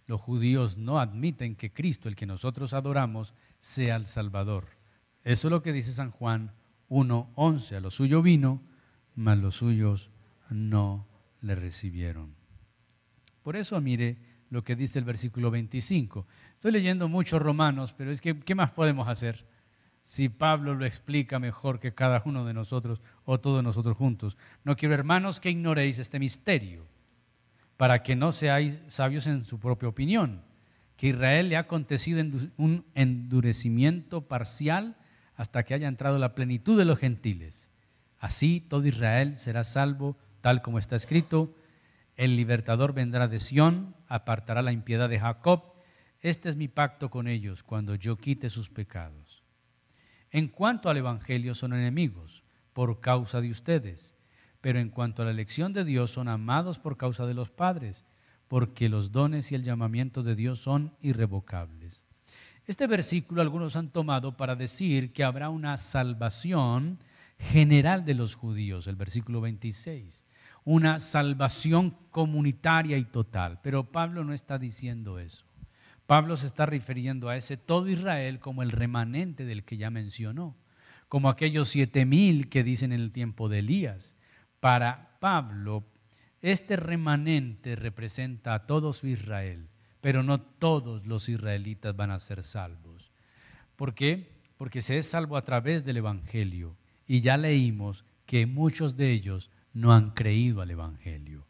los judíos no admiten que Cristo, el que nosotros adoramos, sea el Salvador. Eso es lo que dice San Juan 1.11. A lo suyo vino, mas los suyos no le recibieron. Por eso mire lo que dice el versículo 25. Estoy leyendo muchos romanos, pero es que, ¿qué más podemos hacer? Si Pablo lo explica mejor que cada uno de nosotros o todos nosotros juntos. No quiero, hermanos, que ignoréis este misterio para que no seáis sabios en su propia opinión, que Israel le ha acontecido un endurecimiento parcial hasta que haya entrado la plenitud de los gentiles. Así todo Israel será salvo, tal como está escrito, el libertador vendrá de Sión, apartará la impiedad de Jacob, este es mi pacto con ellos cuando yo quite sus pecados. En cuanto al Evangelio son enemigos por causa de ustedes pero en cuanto a la elección de Dios son amados por causa de los padres, porque los dones y el llamamiento de Dios son irrevocables. Este versículo algunos han tomado para decir que habrá una salvación general de los judíos, el versículo 26, una salvación comunitaria y total. Pero Pablo no está diciendo eso. Pablo se está refiriendo a ese todo Israel como el remanente del que ya mencionó, como aquellos siete mil que dicen en el tiempo de Elías para Pablo, este remanente representa a todos Israel, pero no todos los israelitas van a ser salvos. ¿Por qué? Porque se es salvo a través del Evangelio. Y ya leímos que muchos de ellos no han creído al Evangelio.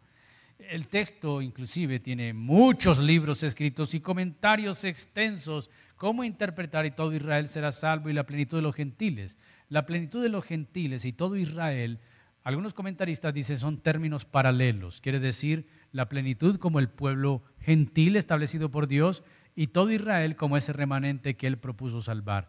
El texto inclusive tiene muchos libros escritos y comentarios extensos. ¿Cómo interpretar y todo Israel será salvo y la plenitud de los gentiles? La plenitud de los gentiles y todo Israel algunos comentaristas dicen son términos paralelos, quiere decir la plenitud como el pueblo gentil establecido por Dios y todo Israel como ese remanente que él propuso salvar.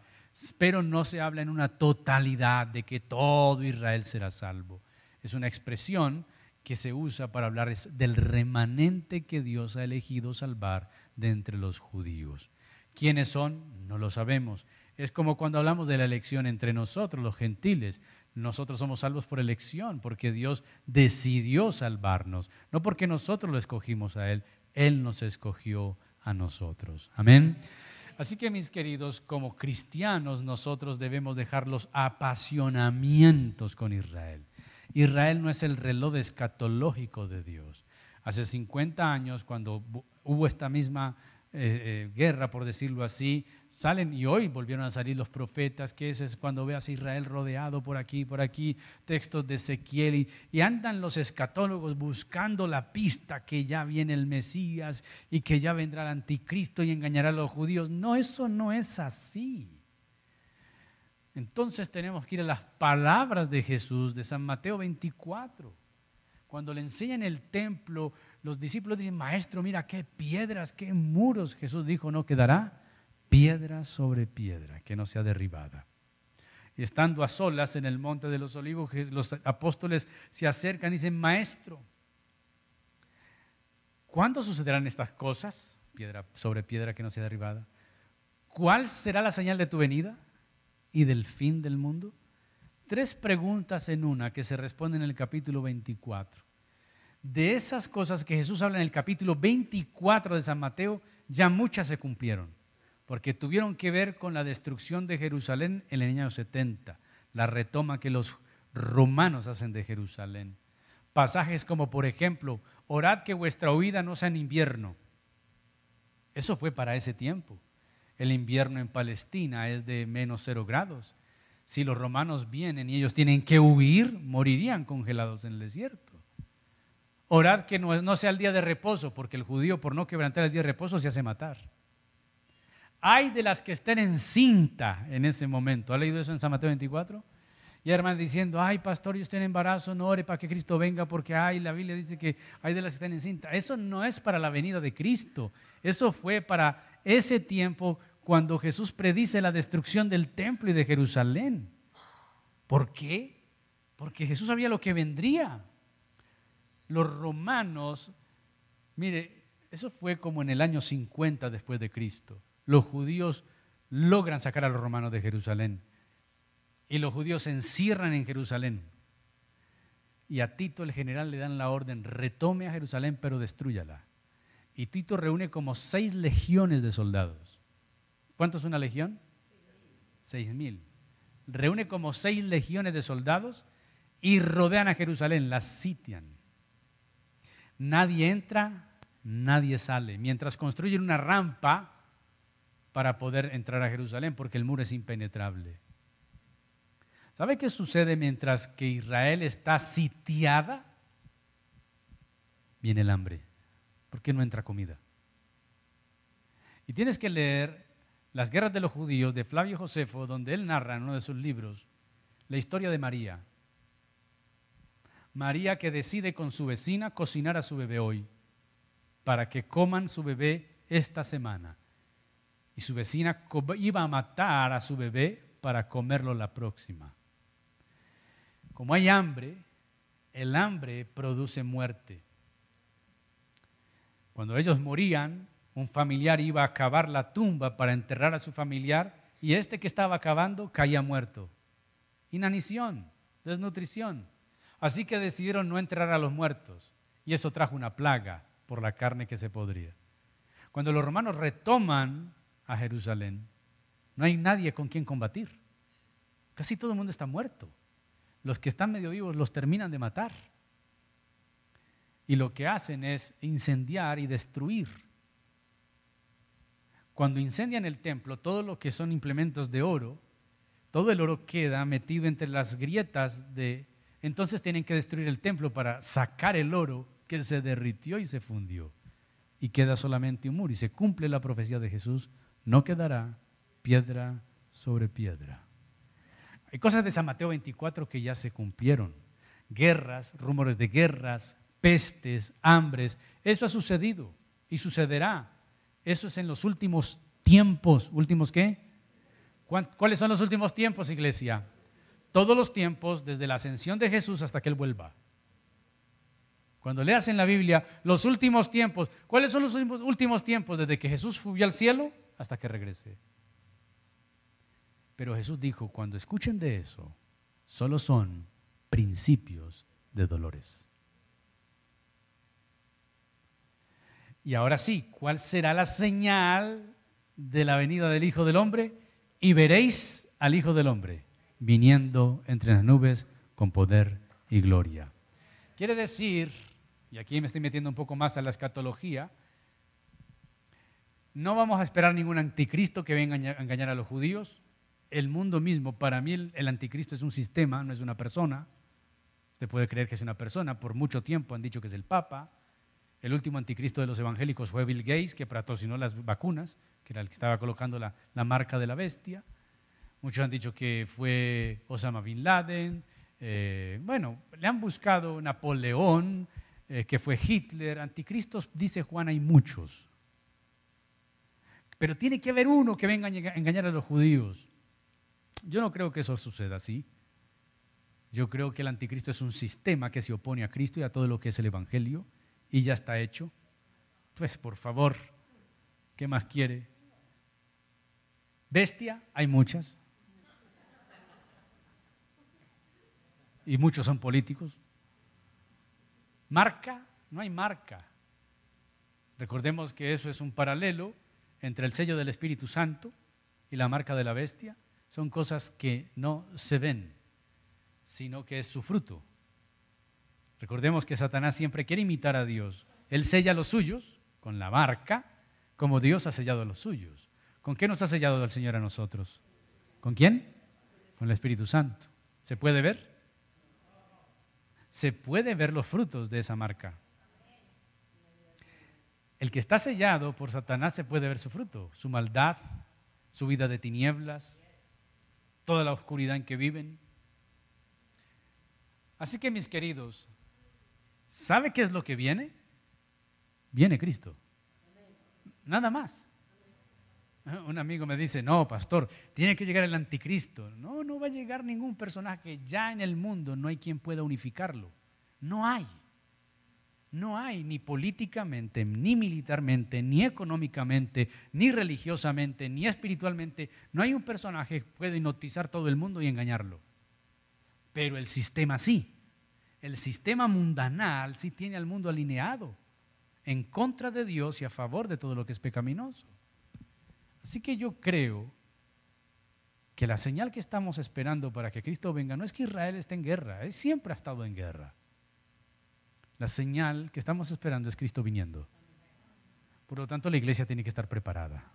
Pero no se habla en una totalidad de que todo Israel será salvo. Es una expresión que se usa para hablar del remanente que Dios ha elegido salvar de entre los judíos. ¿Quiénes son? No lo sabemos. Es como cuando hablamos de la elección entre nosotros, los gentiles. Nosotros somos salvos por elección, porque Dios decidió salvarnos, no porque nosotros lo escogimos a Él, Él nos escogió a nosotros. Amén. Así que mis queridos, como cristianos nosotros debemos dejar los apasionamientos con Israel. Israel no es el reloj escatológico de Dios. Hace 50 años, cuando hubo esta misma eh, eh, guerra, por decirlo así, salen y hoy volvieron a salir los profetas, que ese es cuando veas a Israel rodeado por aquí, por aquí, textos de Ezequiel, y, andan los escatólogos buscando la pista que ya viene el Mesías y que ya vendrá el anticristo y engañará a los judíos. No, eso no es así. Entonces tenemos que ir a las palabras de Jesús de San Mateo 24. Cuando le enseñan el templo, los discípulos dicen, maestro, mira qué piedras, qué muros. Jesús dijo, no quedará piedra sobre piedra que no sea derribada. Y estando a solas en el monte de los olivos, los apóstoles se acercan y dicen, maestro, ¿cuándo sucederán estas cosas? Piedra sobre piedra que no sea derribada. ¿Cuál será la señal de tu venida y del fin del mundo? Tres preguntas en una que se responden en el capítulo 24 de esas cosas que Jesús habla en el capítulo 24 de San Mateo, ya muchas se cumplieron, porque tuvieron que ver con la destrucción de Jerusalén en el año 70, la retoma que los romanos hacen de Jerusalén. Pasajes como, por ejemplo, orad que vuestra huida no sea en invierno. Eso fue para ese tiempo. El invierno en Palestina es de menos cero grados. Si los romanos vienen y ellos tienen que huir, morirían congelados en el desierto. Orad que no, sea el día de reposo, porque el judío por no quebrantar el día de reposo se hace matar. Hay de las que estén en cinta en ese momento. ¿Ha leído eso en San Mateo 24? Y hermanos diciendo, ay pastor, yo estoy en embarazo, no ore para que Cristo venga, porque hay, la Biblia dice que hay de las que están en cinta. Eso no es para la venida de Cristo. Eso fue para ese tiempo cuando Jesús predice la destrucción del templo y de Jerusalén. ¿Por qué? Porque Jesús sabía lo que vendría los romanos, mire, eso fue como en el año 50 después de Cristo. Los judíos logran sacar a los romanos de Jerusalén y los judíos se encierran en Jerusalén. Y a Tito el general le dan la orden, retome a Jerusalén pero destruyala. Y Tito reúne como seis legiones de soldados. ¿Cuánto es una legión? Seis mil. Reúne como seis legiones de soldados y rodean a Jerusalén, la sitian. Nadie entra, nadie sale. Mientras construyen una rampa para poder entrar a Jerusalén, porque el muro es impenetrable. ¿Sabe qué sucede mientras que Israel está sitiada? Viene el hambre. ¿Por qué no entra comida? Y tienes que leer Las guerras de los judíos de Flavio Josefo, donde él narra en uno de sus libros la historia de María. María que decide con su vecina cocinar a su bebé hoy, para que coman su bebé esta semana. Y su vecina iba a matar a su bebé para comerlo la próxima. Como hay hambre, el hambre produce muerte. Cuando ellos morían, un familiar iba a cavar la tumba para enterrar a su familiar y este que estaba cavando caía muerto. Inanición, desnutrición. Así que decidieron no enterrar a los muertos y eso trajo una plaga por la carne que se podría. Cuando los romanos retoman a Jerusalén, no hay nadie con quien combatir. Casi todo el mundo está muerto. Los que están medio vivos los terminan de matar. Y lo que hacen es incendiar y destruir. Cuando incendian el templo, todo lo que son implementos de oro, todo el oro queda metido entre las grietas de entonces tienen que destruir el templo para sacar el oro que se derritió y se fundió. Y queda solamente un muro. Y se cumple la profecía de Jesús, no quedará piedra sobre piedra. Hay cosas de San Mateo 24 que ya se cumplieron. Guerras, rumores de guerras, pestes, hambres. Eso ha sucedido y sucederá. Eso es en los últimos tiempos. ¿Últimos qué? ¿Cuáles son los últimos tiempos, iglesia? Todos los tiempos, desde la ascensión de Jesús hasta que Él vuelva. Cuando leas en la Biblia los últimos tiempos, ¿cuáles son los últimos tiempos desde que Jesús subió al cielo hasta que regrese? Pero Jesús dijo, cuando escuchen de eso, solo son principios de dolores. Y ahora sí, ¿cuál será la señal de la venida del Hijo del Hombre? Y veréis al Hijo del Hombre viniendo entre las nubes con poder y gloria. Quiere decir, y aquí me estoy metiendo un poco más a la escatología, no vamos a esperar ningún anticristo que venga a engañar a los judíos. El mundo mismo, para mí el, anticristo es un sistema, no es una persona. Usted puede creer que es una persona, por mucho tiempo han dicho que es el Papa. El último anticristo de los evangélicos fue Bill Gates, que patrocinó las vacunas, que era el que estaba colocando la, la marca de la bestia. Muchos han dicho que fue Osama Bin Laden. Eh, bueno, le han buscado Napoleón, eh, que fue Hitler. Anticristos, dice Juan, hay muchos. Pero tiene que haber uno que venga a engañar a los judíos. Yo no creo que eso suceda así. Yo creo que el anticristo es un sistema que se opone a Cristo y a todo lo que es el Evangelio y ya está hecho. Pues por favor, ¿qué más quiere? Bestia, hay muchas. Y muchos son políticos. Marca, no hay marca. Recordemos que eso es un paralelo entre el sello del Espíritu Santo y la marca de la bestia. Son cosas que no se ven, sino que es su fruto. Recordemos que Satanás siempre quiere imitar a Dios. Él sella los suyos con la marca, como Dios ha sellado los suyos. ¿Con qué nos ha sellado el Señor a nosotros? ¿Con quién? Con el Espíritu Santo. ¿Se puede ver? Se puede ver los frutos de esa marca. El que está sellado por Satanás se puede ver su fruto, su maldad, su vida de tinieblas, toda la oscuridad en que viven. Así que mis queridos, ¿sabe qué es lo que viene? Viene Cristo. Nada más. Un amigo me dice, no, pastor, tiene que llegar el anticristo. No, no va a llegar ningún personaje. Ya en el mundo no hay quien pueda unificarlo. No hay. No hay ni políticamente, ni militarmente, ni económicamente, ni religiosamente, ni espiritualmente. No hay un personaje que pueda hipnotizar todo el mundo y engañarlo. Pero el sistema sí. El sistema mundanal sí tiene al mundo alineado. en contra de Dios y a favor de todo lo que es pecaminoso. Así que yo creo que la señal que estamos esperando para que Cristo venga no es que Israel esté en guerra, Él siempre ha estado en guerra. La señal que estamos esperando es Cristo viniendo. Por lo tanto, la iglesia tiene que estar preparada.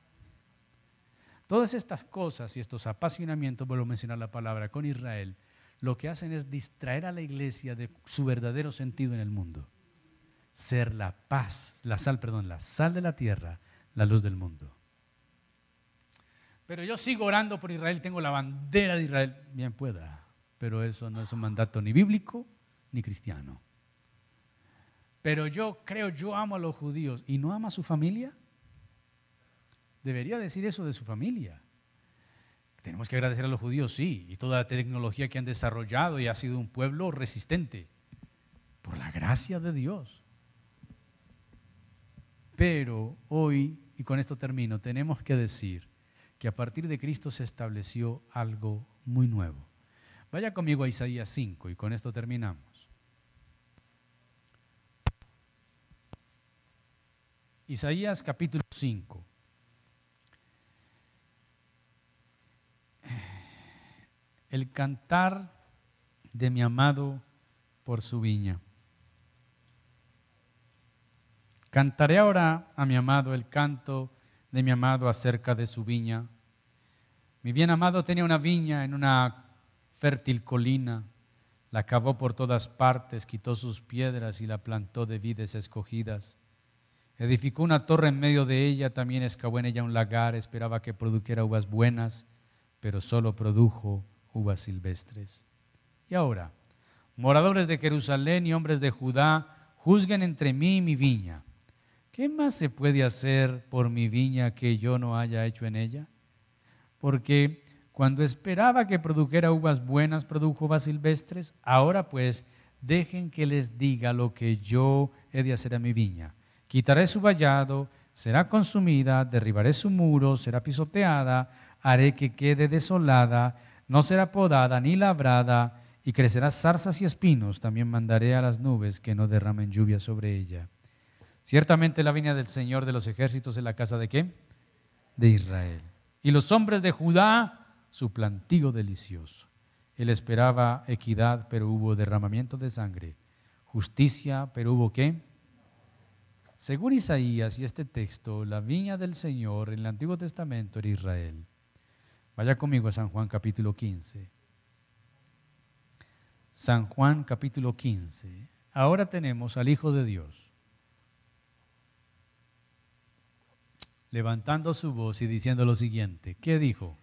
Todas estas cosas y estos apasionamientos, vuelvo a mencionar la palabra, con Israel, lo que hacen es distraer a la iglesia de su verdadero sentido en el mundo. Ser la paz, la sal, perdón, la sal de la tierra, la luz del mundo. Pero yo sigo orando por Israel, tengo la bandera de Israel, bien pueda, pero eso no es un mandato ni bíblico ni cristiano. Pero yo creo, yo amo a los judíos y no ama a su familia. Debería decir eso de su familia. Tenemos que agradecer a los judíos, sí, y toda la tecnología que han desarrollado y ha sido un pueblo resistente, por la gracia de Dios. Pero hoy, y con esto termino, tenemos que decir que a partir de Cristo se estableció algo muy nuevo. Vaya conmigo a Isaías 5 y con esto terminamos. Isaías capítulo 5. El cantar de mi amado por su viña. Cantaré ahora a mi amado el canto de mi amado acerca de su viña. Mi bien amado tenía una viña en una fértil colina, la cavó por todas partes, quitó sus piedras y la plantó de vides escogidas. Edificó una torre en medio de ella, también excavó en ella un lagar, esperaba que produjera uvas buenas, pero solo produjo uvas silvestres. Y ahora, moradores de Jerusalén y hombres de Judá, juzguen entre mí y mi viña. ¿Qué más se puede hacer por mi viña que yo no haya hecho en ella? Porque cuando esperaba que produjera uvas buenas, produjo uvas silvestres. Ahora pues, dejen que les diga lo que yo he de hacer a mi viña. Quitaré su vallado, será consumida, derribaré su muro, será pisoteada, haré que quede desolada, no será podada ni labrada, y crecerá zarzas y espinos. También mandaré a las nubes que no derramen lluvia sobre ella. Ciertamente la viña del Señor de los ejércitos en la casa de qué? De Israel. Y los hombres de Judá, su plantío delicioso. Él esperaba equidad, pero hubo derramamiento de sangre. Justicia, pero hubo qué? Según Isaías y este texto, la viña del Señor en el Antiguo Testamento era Israel. Vaya conmigo a San Juan capítulo 15. San Juan capítulo 15. Ahora tenemos al Hijo de Dios levantando su voz y diciendo lo siguiente. ¿Qué dijo?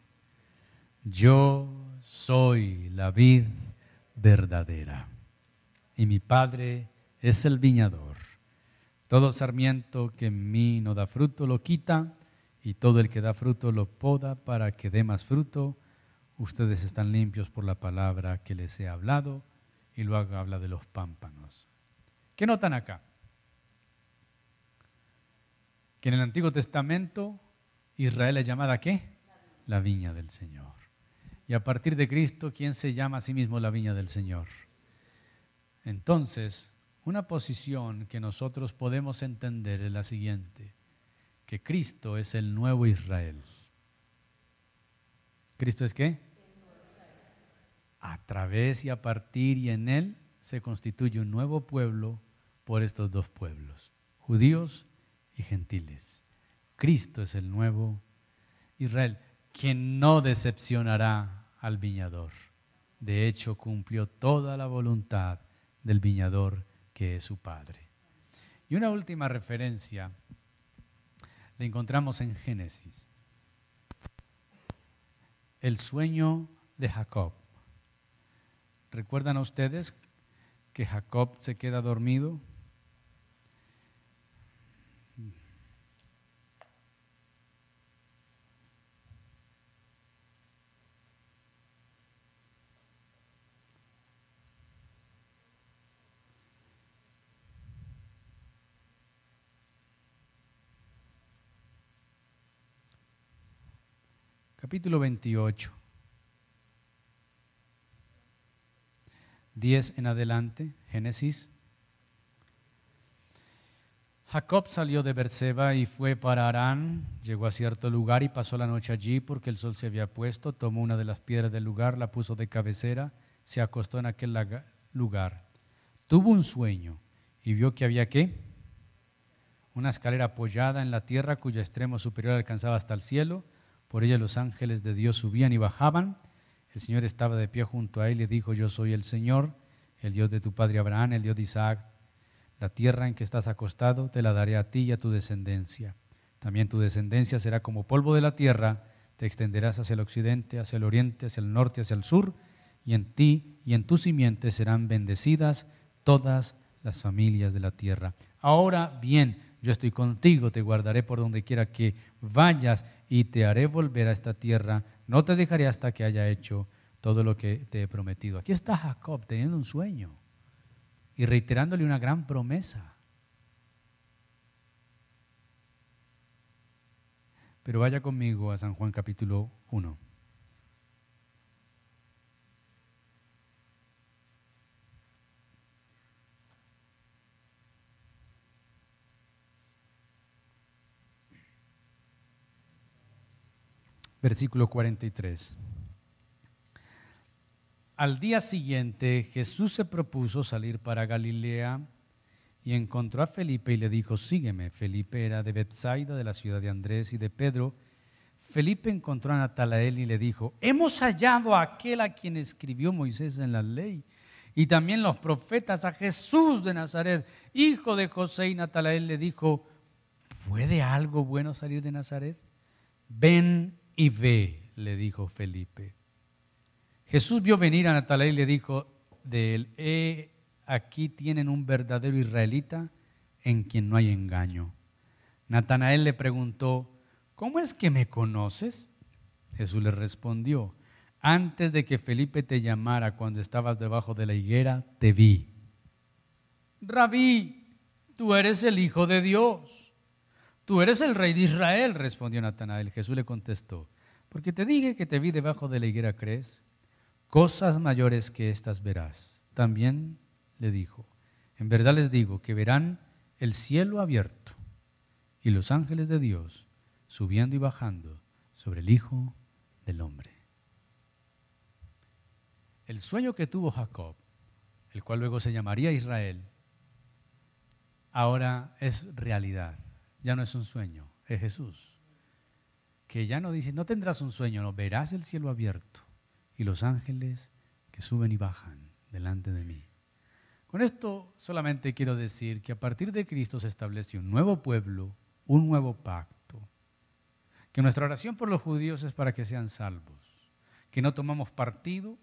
Yo soy la vid verdadera y mi Padre es el viñador. Todo sarmiento que en mí no da fruto lo quita y todo el que da fruto lo poda para que dé más fruto. Ustedes están limpios por la palabra que les he hablado y luego habla de los pámpanos. ¿Qué notan acá? Que en el Antiguo Testamento Israel es llamada ¿qué? La viña del Señor. Y a partir de Cristo, ¿quién se llama a sí mismo la viña del Señor? Entonces, una posición que nosotros podemos entender es la siguiente, que Cristo es el nuevo Israel. ¿Cristo es qué? A través y a partir y en Él se constituye un nuevo pueblo por estos dos pueblos, judíos y gentiles. Cristo es el nuevo Israel, quien no decepcionará al viñador. De hecho, cumplió toda la voluntad del viñador que es su Padre. Y una última referencia la encontramos en Génesis. El sueño de Jacob. ¿Recuerdan a ustedes que Jacob se queda dormido capítulo 28, 10 en adelante, Génesis. Jacob salió de Berseba y fue para Arán. Llegó a cierto lugar y pasó la noche allí porque el sol se había puesto. Tomó una de las piedras del lugar, la puso de cabecera, se acostó en aquel lugar. Tuvo un sueño y vio que había qué? Una escalera apoyada en la tierra cuyo extremo superior alcanzaba hasta el cielo. Por ella los ángeles de Dios subían y bajaban. El Señor estaba de pie junto a él y dijo, yo soy el Señor, el Dios de tu padre Abraham, el Dios de Isaac la tierra en que estás acostado te la daré a ti y a tu descendencia. También tu descendencia será como polvo de la tierra, te extenderás hacia el occidente, hacia el oriente, hacia el norte, hacia el sur, y en ti y en tu simiente serán bendecidas todas las familias de la tierra. Ahora bien, yo estoy contigo, te guardaré por donde quiera que vayas y te haré volver a esta tierra. No te dejaré hasta que haya hecho todo lo que te he prometido. Aquí está Jacob teniendo un sueño y reiterándole una gran promesa. Pero vaya conmigo a San Juan capítulo 1. Versículo 43. Al día siguiente Jesús se propuso salir para Galilea y encontró a Felipe y le dijo, sígueme. Felipe era de Bethsaida, de la ciudad de Andrés y de Pedro. Felipe encontró a Natalael y le dijo, hemos hallado a aquel a quien escribió Moisés en la ley y también los profetas, a Jesús de Nazaret, hijo de José. Y Natalael le dijo, ¿puede algo bueno salir de Nazaret? Ven y ve, le dijo Felipe. Jesús vio venir a Natanael y le dijo de él, aquí tienen un verdadero israelita en quien no hay engaño. Natanael le preguntó, ¿cómo es que me conoces? Jesús le respondió, antes de que Felipe te llamara cuando estabas debajo de la higuera, te vi. Rabí, tú eres el Hijo de Dios. Tú eres el Rey de Israel, respondió Natanael. Jesús le contestó, porque te dije que te vi debajo de la higuera, ¿crees? cosas mayores que estas verás. También le dijo, en verdad les digo que verán el cielo abierto y los ángeles de Dios subiendo y bajando sobre el Hijo del Hombre. El sueño que tuvo Jacob, el cual luego se llamaría Israel, ahora es realidad. Ya no es un sueño, es Jesús. Que ya no dice, no tendrás un sueño, no, verás el cielo abierto y los ángeles que suben y bajan delante de mí. Con esto solamente quiero decir que a partir de Cristo se establece un nuevo pueblo, un nuevo pacto, que nuestra oración por los judíos es para que sean salvos, que no tomamos partido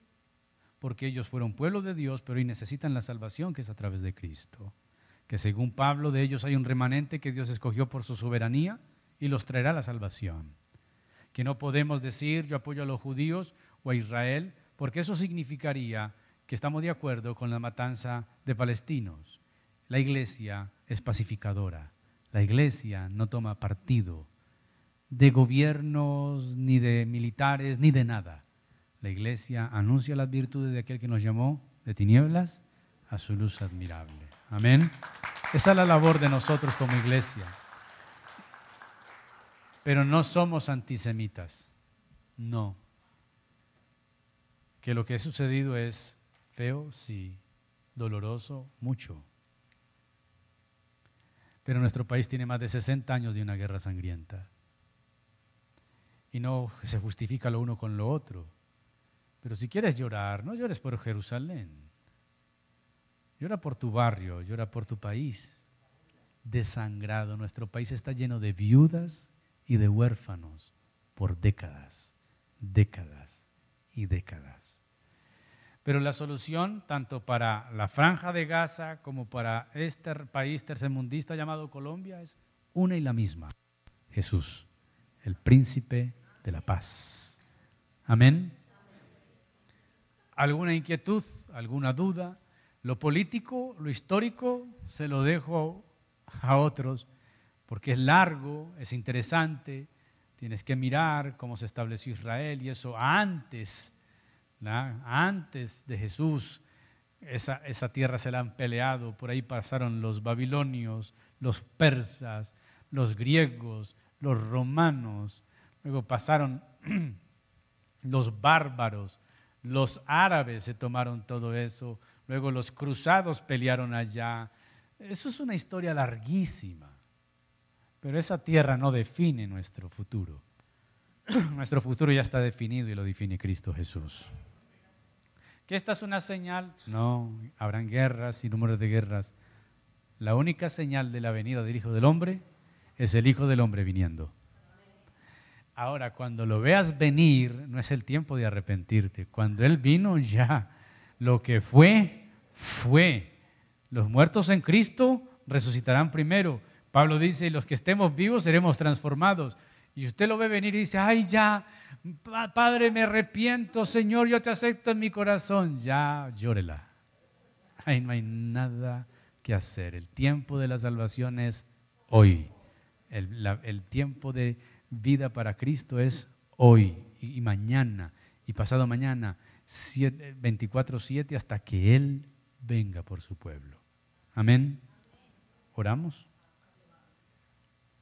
porque ellos fueron pueblo de Dios, pero hoy necesitan la salvación que es a través de Cristo, que según Pablo de ellos hay un remanente que Dios escogió por su soberanía y los traerá la salvación. Que no podemos decir yo apoyo a los judíos o a Israel, porque eso significaría que estamos de acuerdo con la matanza de palestinos. La iglesia es pacificadora. La iglesia no toma partido de gobiernos, ni de militares, ni de nada. La iglesia anuncia las virtudes de aquel que nos llamó de tinieblas a su luz admirable. Amén. Esa es la labor de nosotros como iglesia. Pero no somos antisemitas. No que lo que ha sucedido es feo, sí, doloroso, mucho. Pero nuestro país tiene más de 60 años de una guerra sangrienta. Y no se justifica lo uno con lo otro. Pero si quieres llorar, no llores por Jerusalén. Llora por tu barrio, llora por tu país. Desangrado, nuestro país está lleno de viudas y de huérfanos por décadas, décadas y décadas. Pero la solución, tanto para la franja de Gaza como para este país tercermundista llamado Colombia, es una y la misma. Jesús, el príncipe de la paz. Amén. ¿Alguna inquietud? ¿Alguna duda? Lo político, lo histórico, se lo dejo a otros, porque es largo, es interesante, Tienes que mirar cómo se estableció Israel y eso antes, antes de Jesús, esa, esa tierra se la han peleado, por ahí pasaron los babilonios, los persas, los griegos, los romanos, luego pasaron los bárbaros, los árabes se tomaron todo eso, luego los cruzados pelearon allá. Eso es una historia larguísima, pero esa tierra no define nuestro futuro. Nuestro futuro ya está definido y lo define Cristo Jesús. ¿Que esta es una señal? No, habrán guerras y números de guerras. La única señal de la venida del Hijo del Hombre es el Hijo del Hombre viniendo. Ahora, cuando lo veas venir, no es el tiempo de arrepentirte. Cuando Él vino ya, lo que fue, fue. Los muertos en Cristo resucitarán primero. Pablo dice, los que estemos vivos seremos transformados. Y usted lo ve venir y dice, ay ya, Padre, me arrepiento, Señor, yo te acepto en mi corazón. Ya, llórela. Ay, no hay nada que hacer. El tiempo de la salvación es hoy. El, el tiempo de vida para Cristo es hoy y, mañana y pasado mañana, 24-7 hasta que Él venga por su pueblo. Amén. ¿Oramos?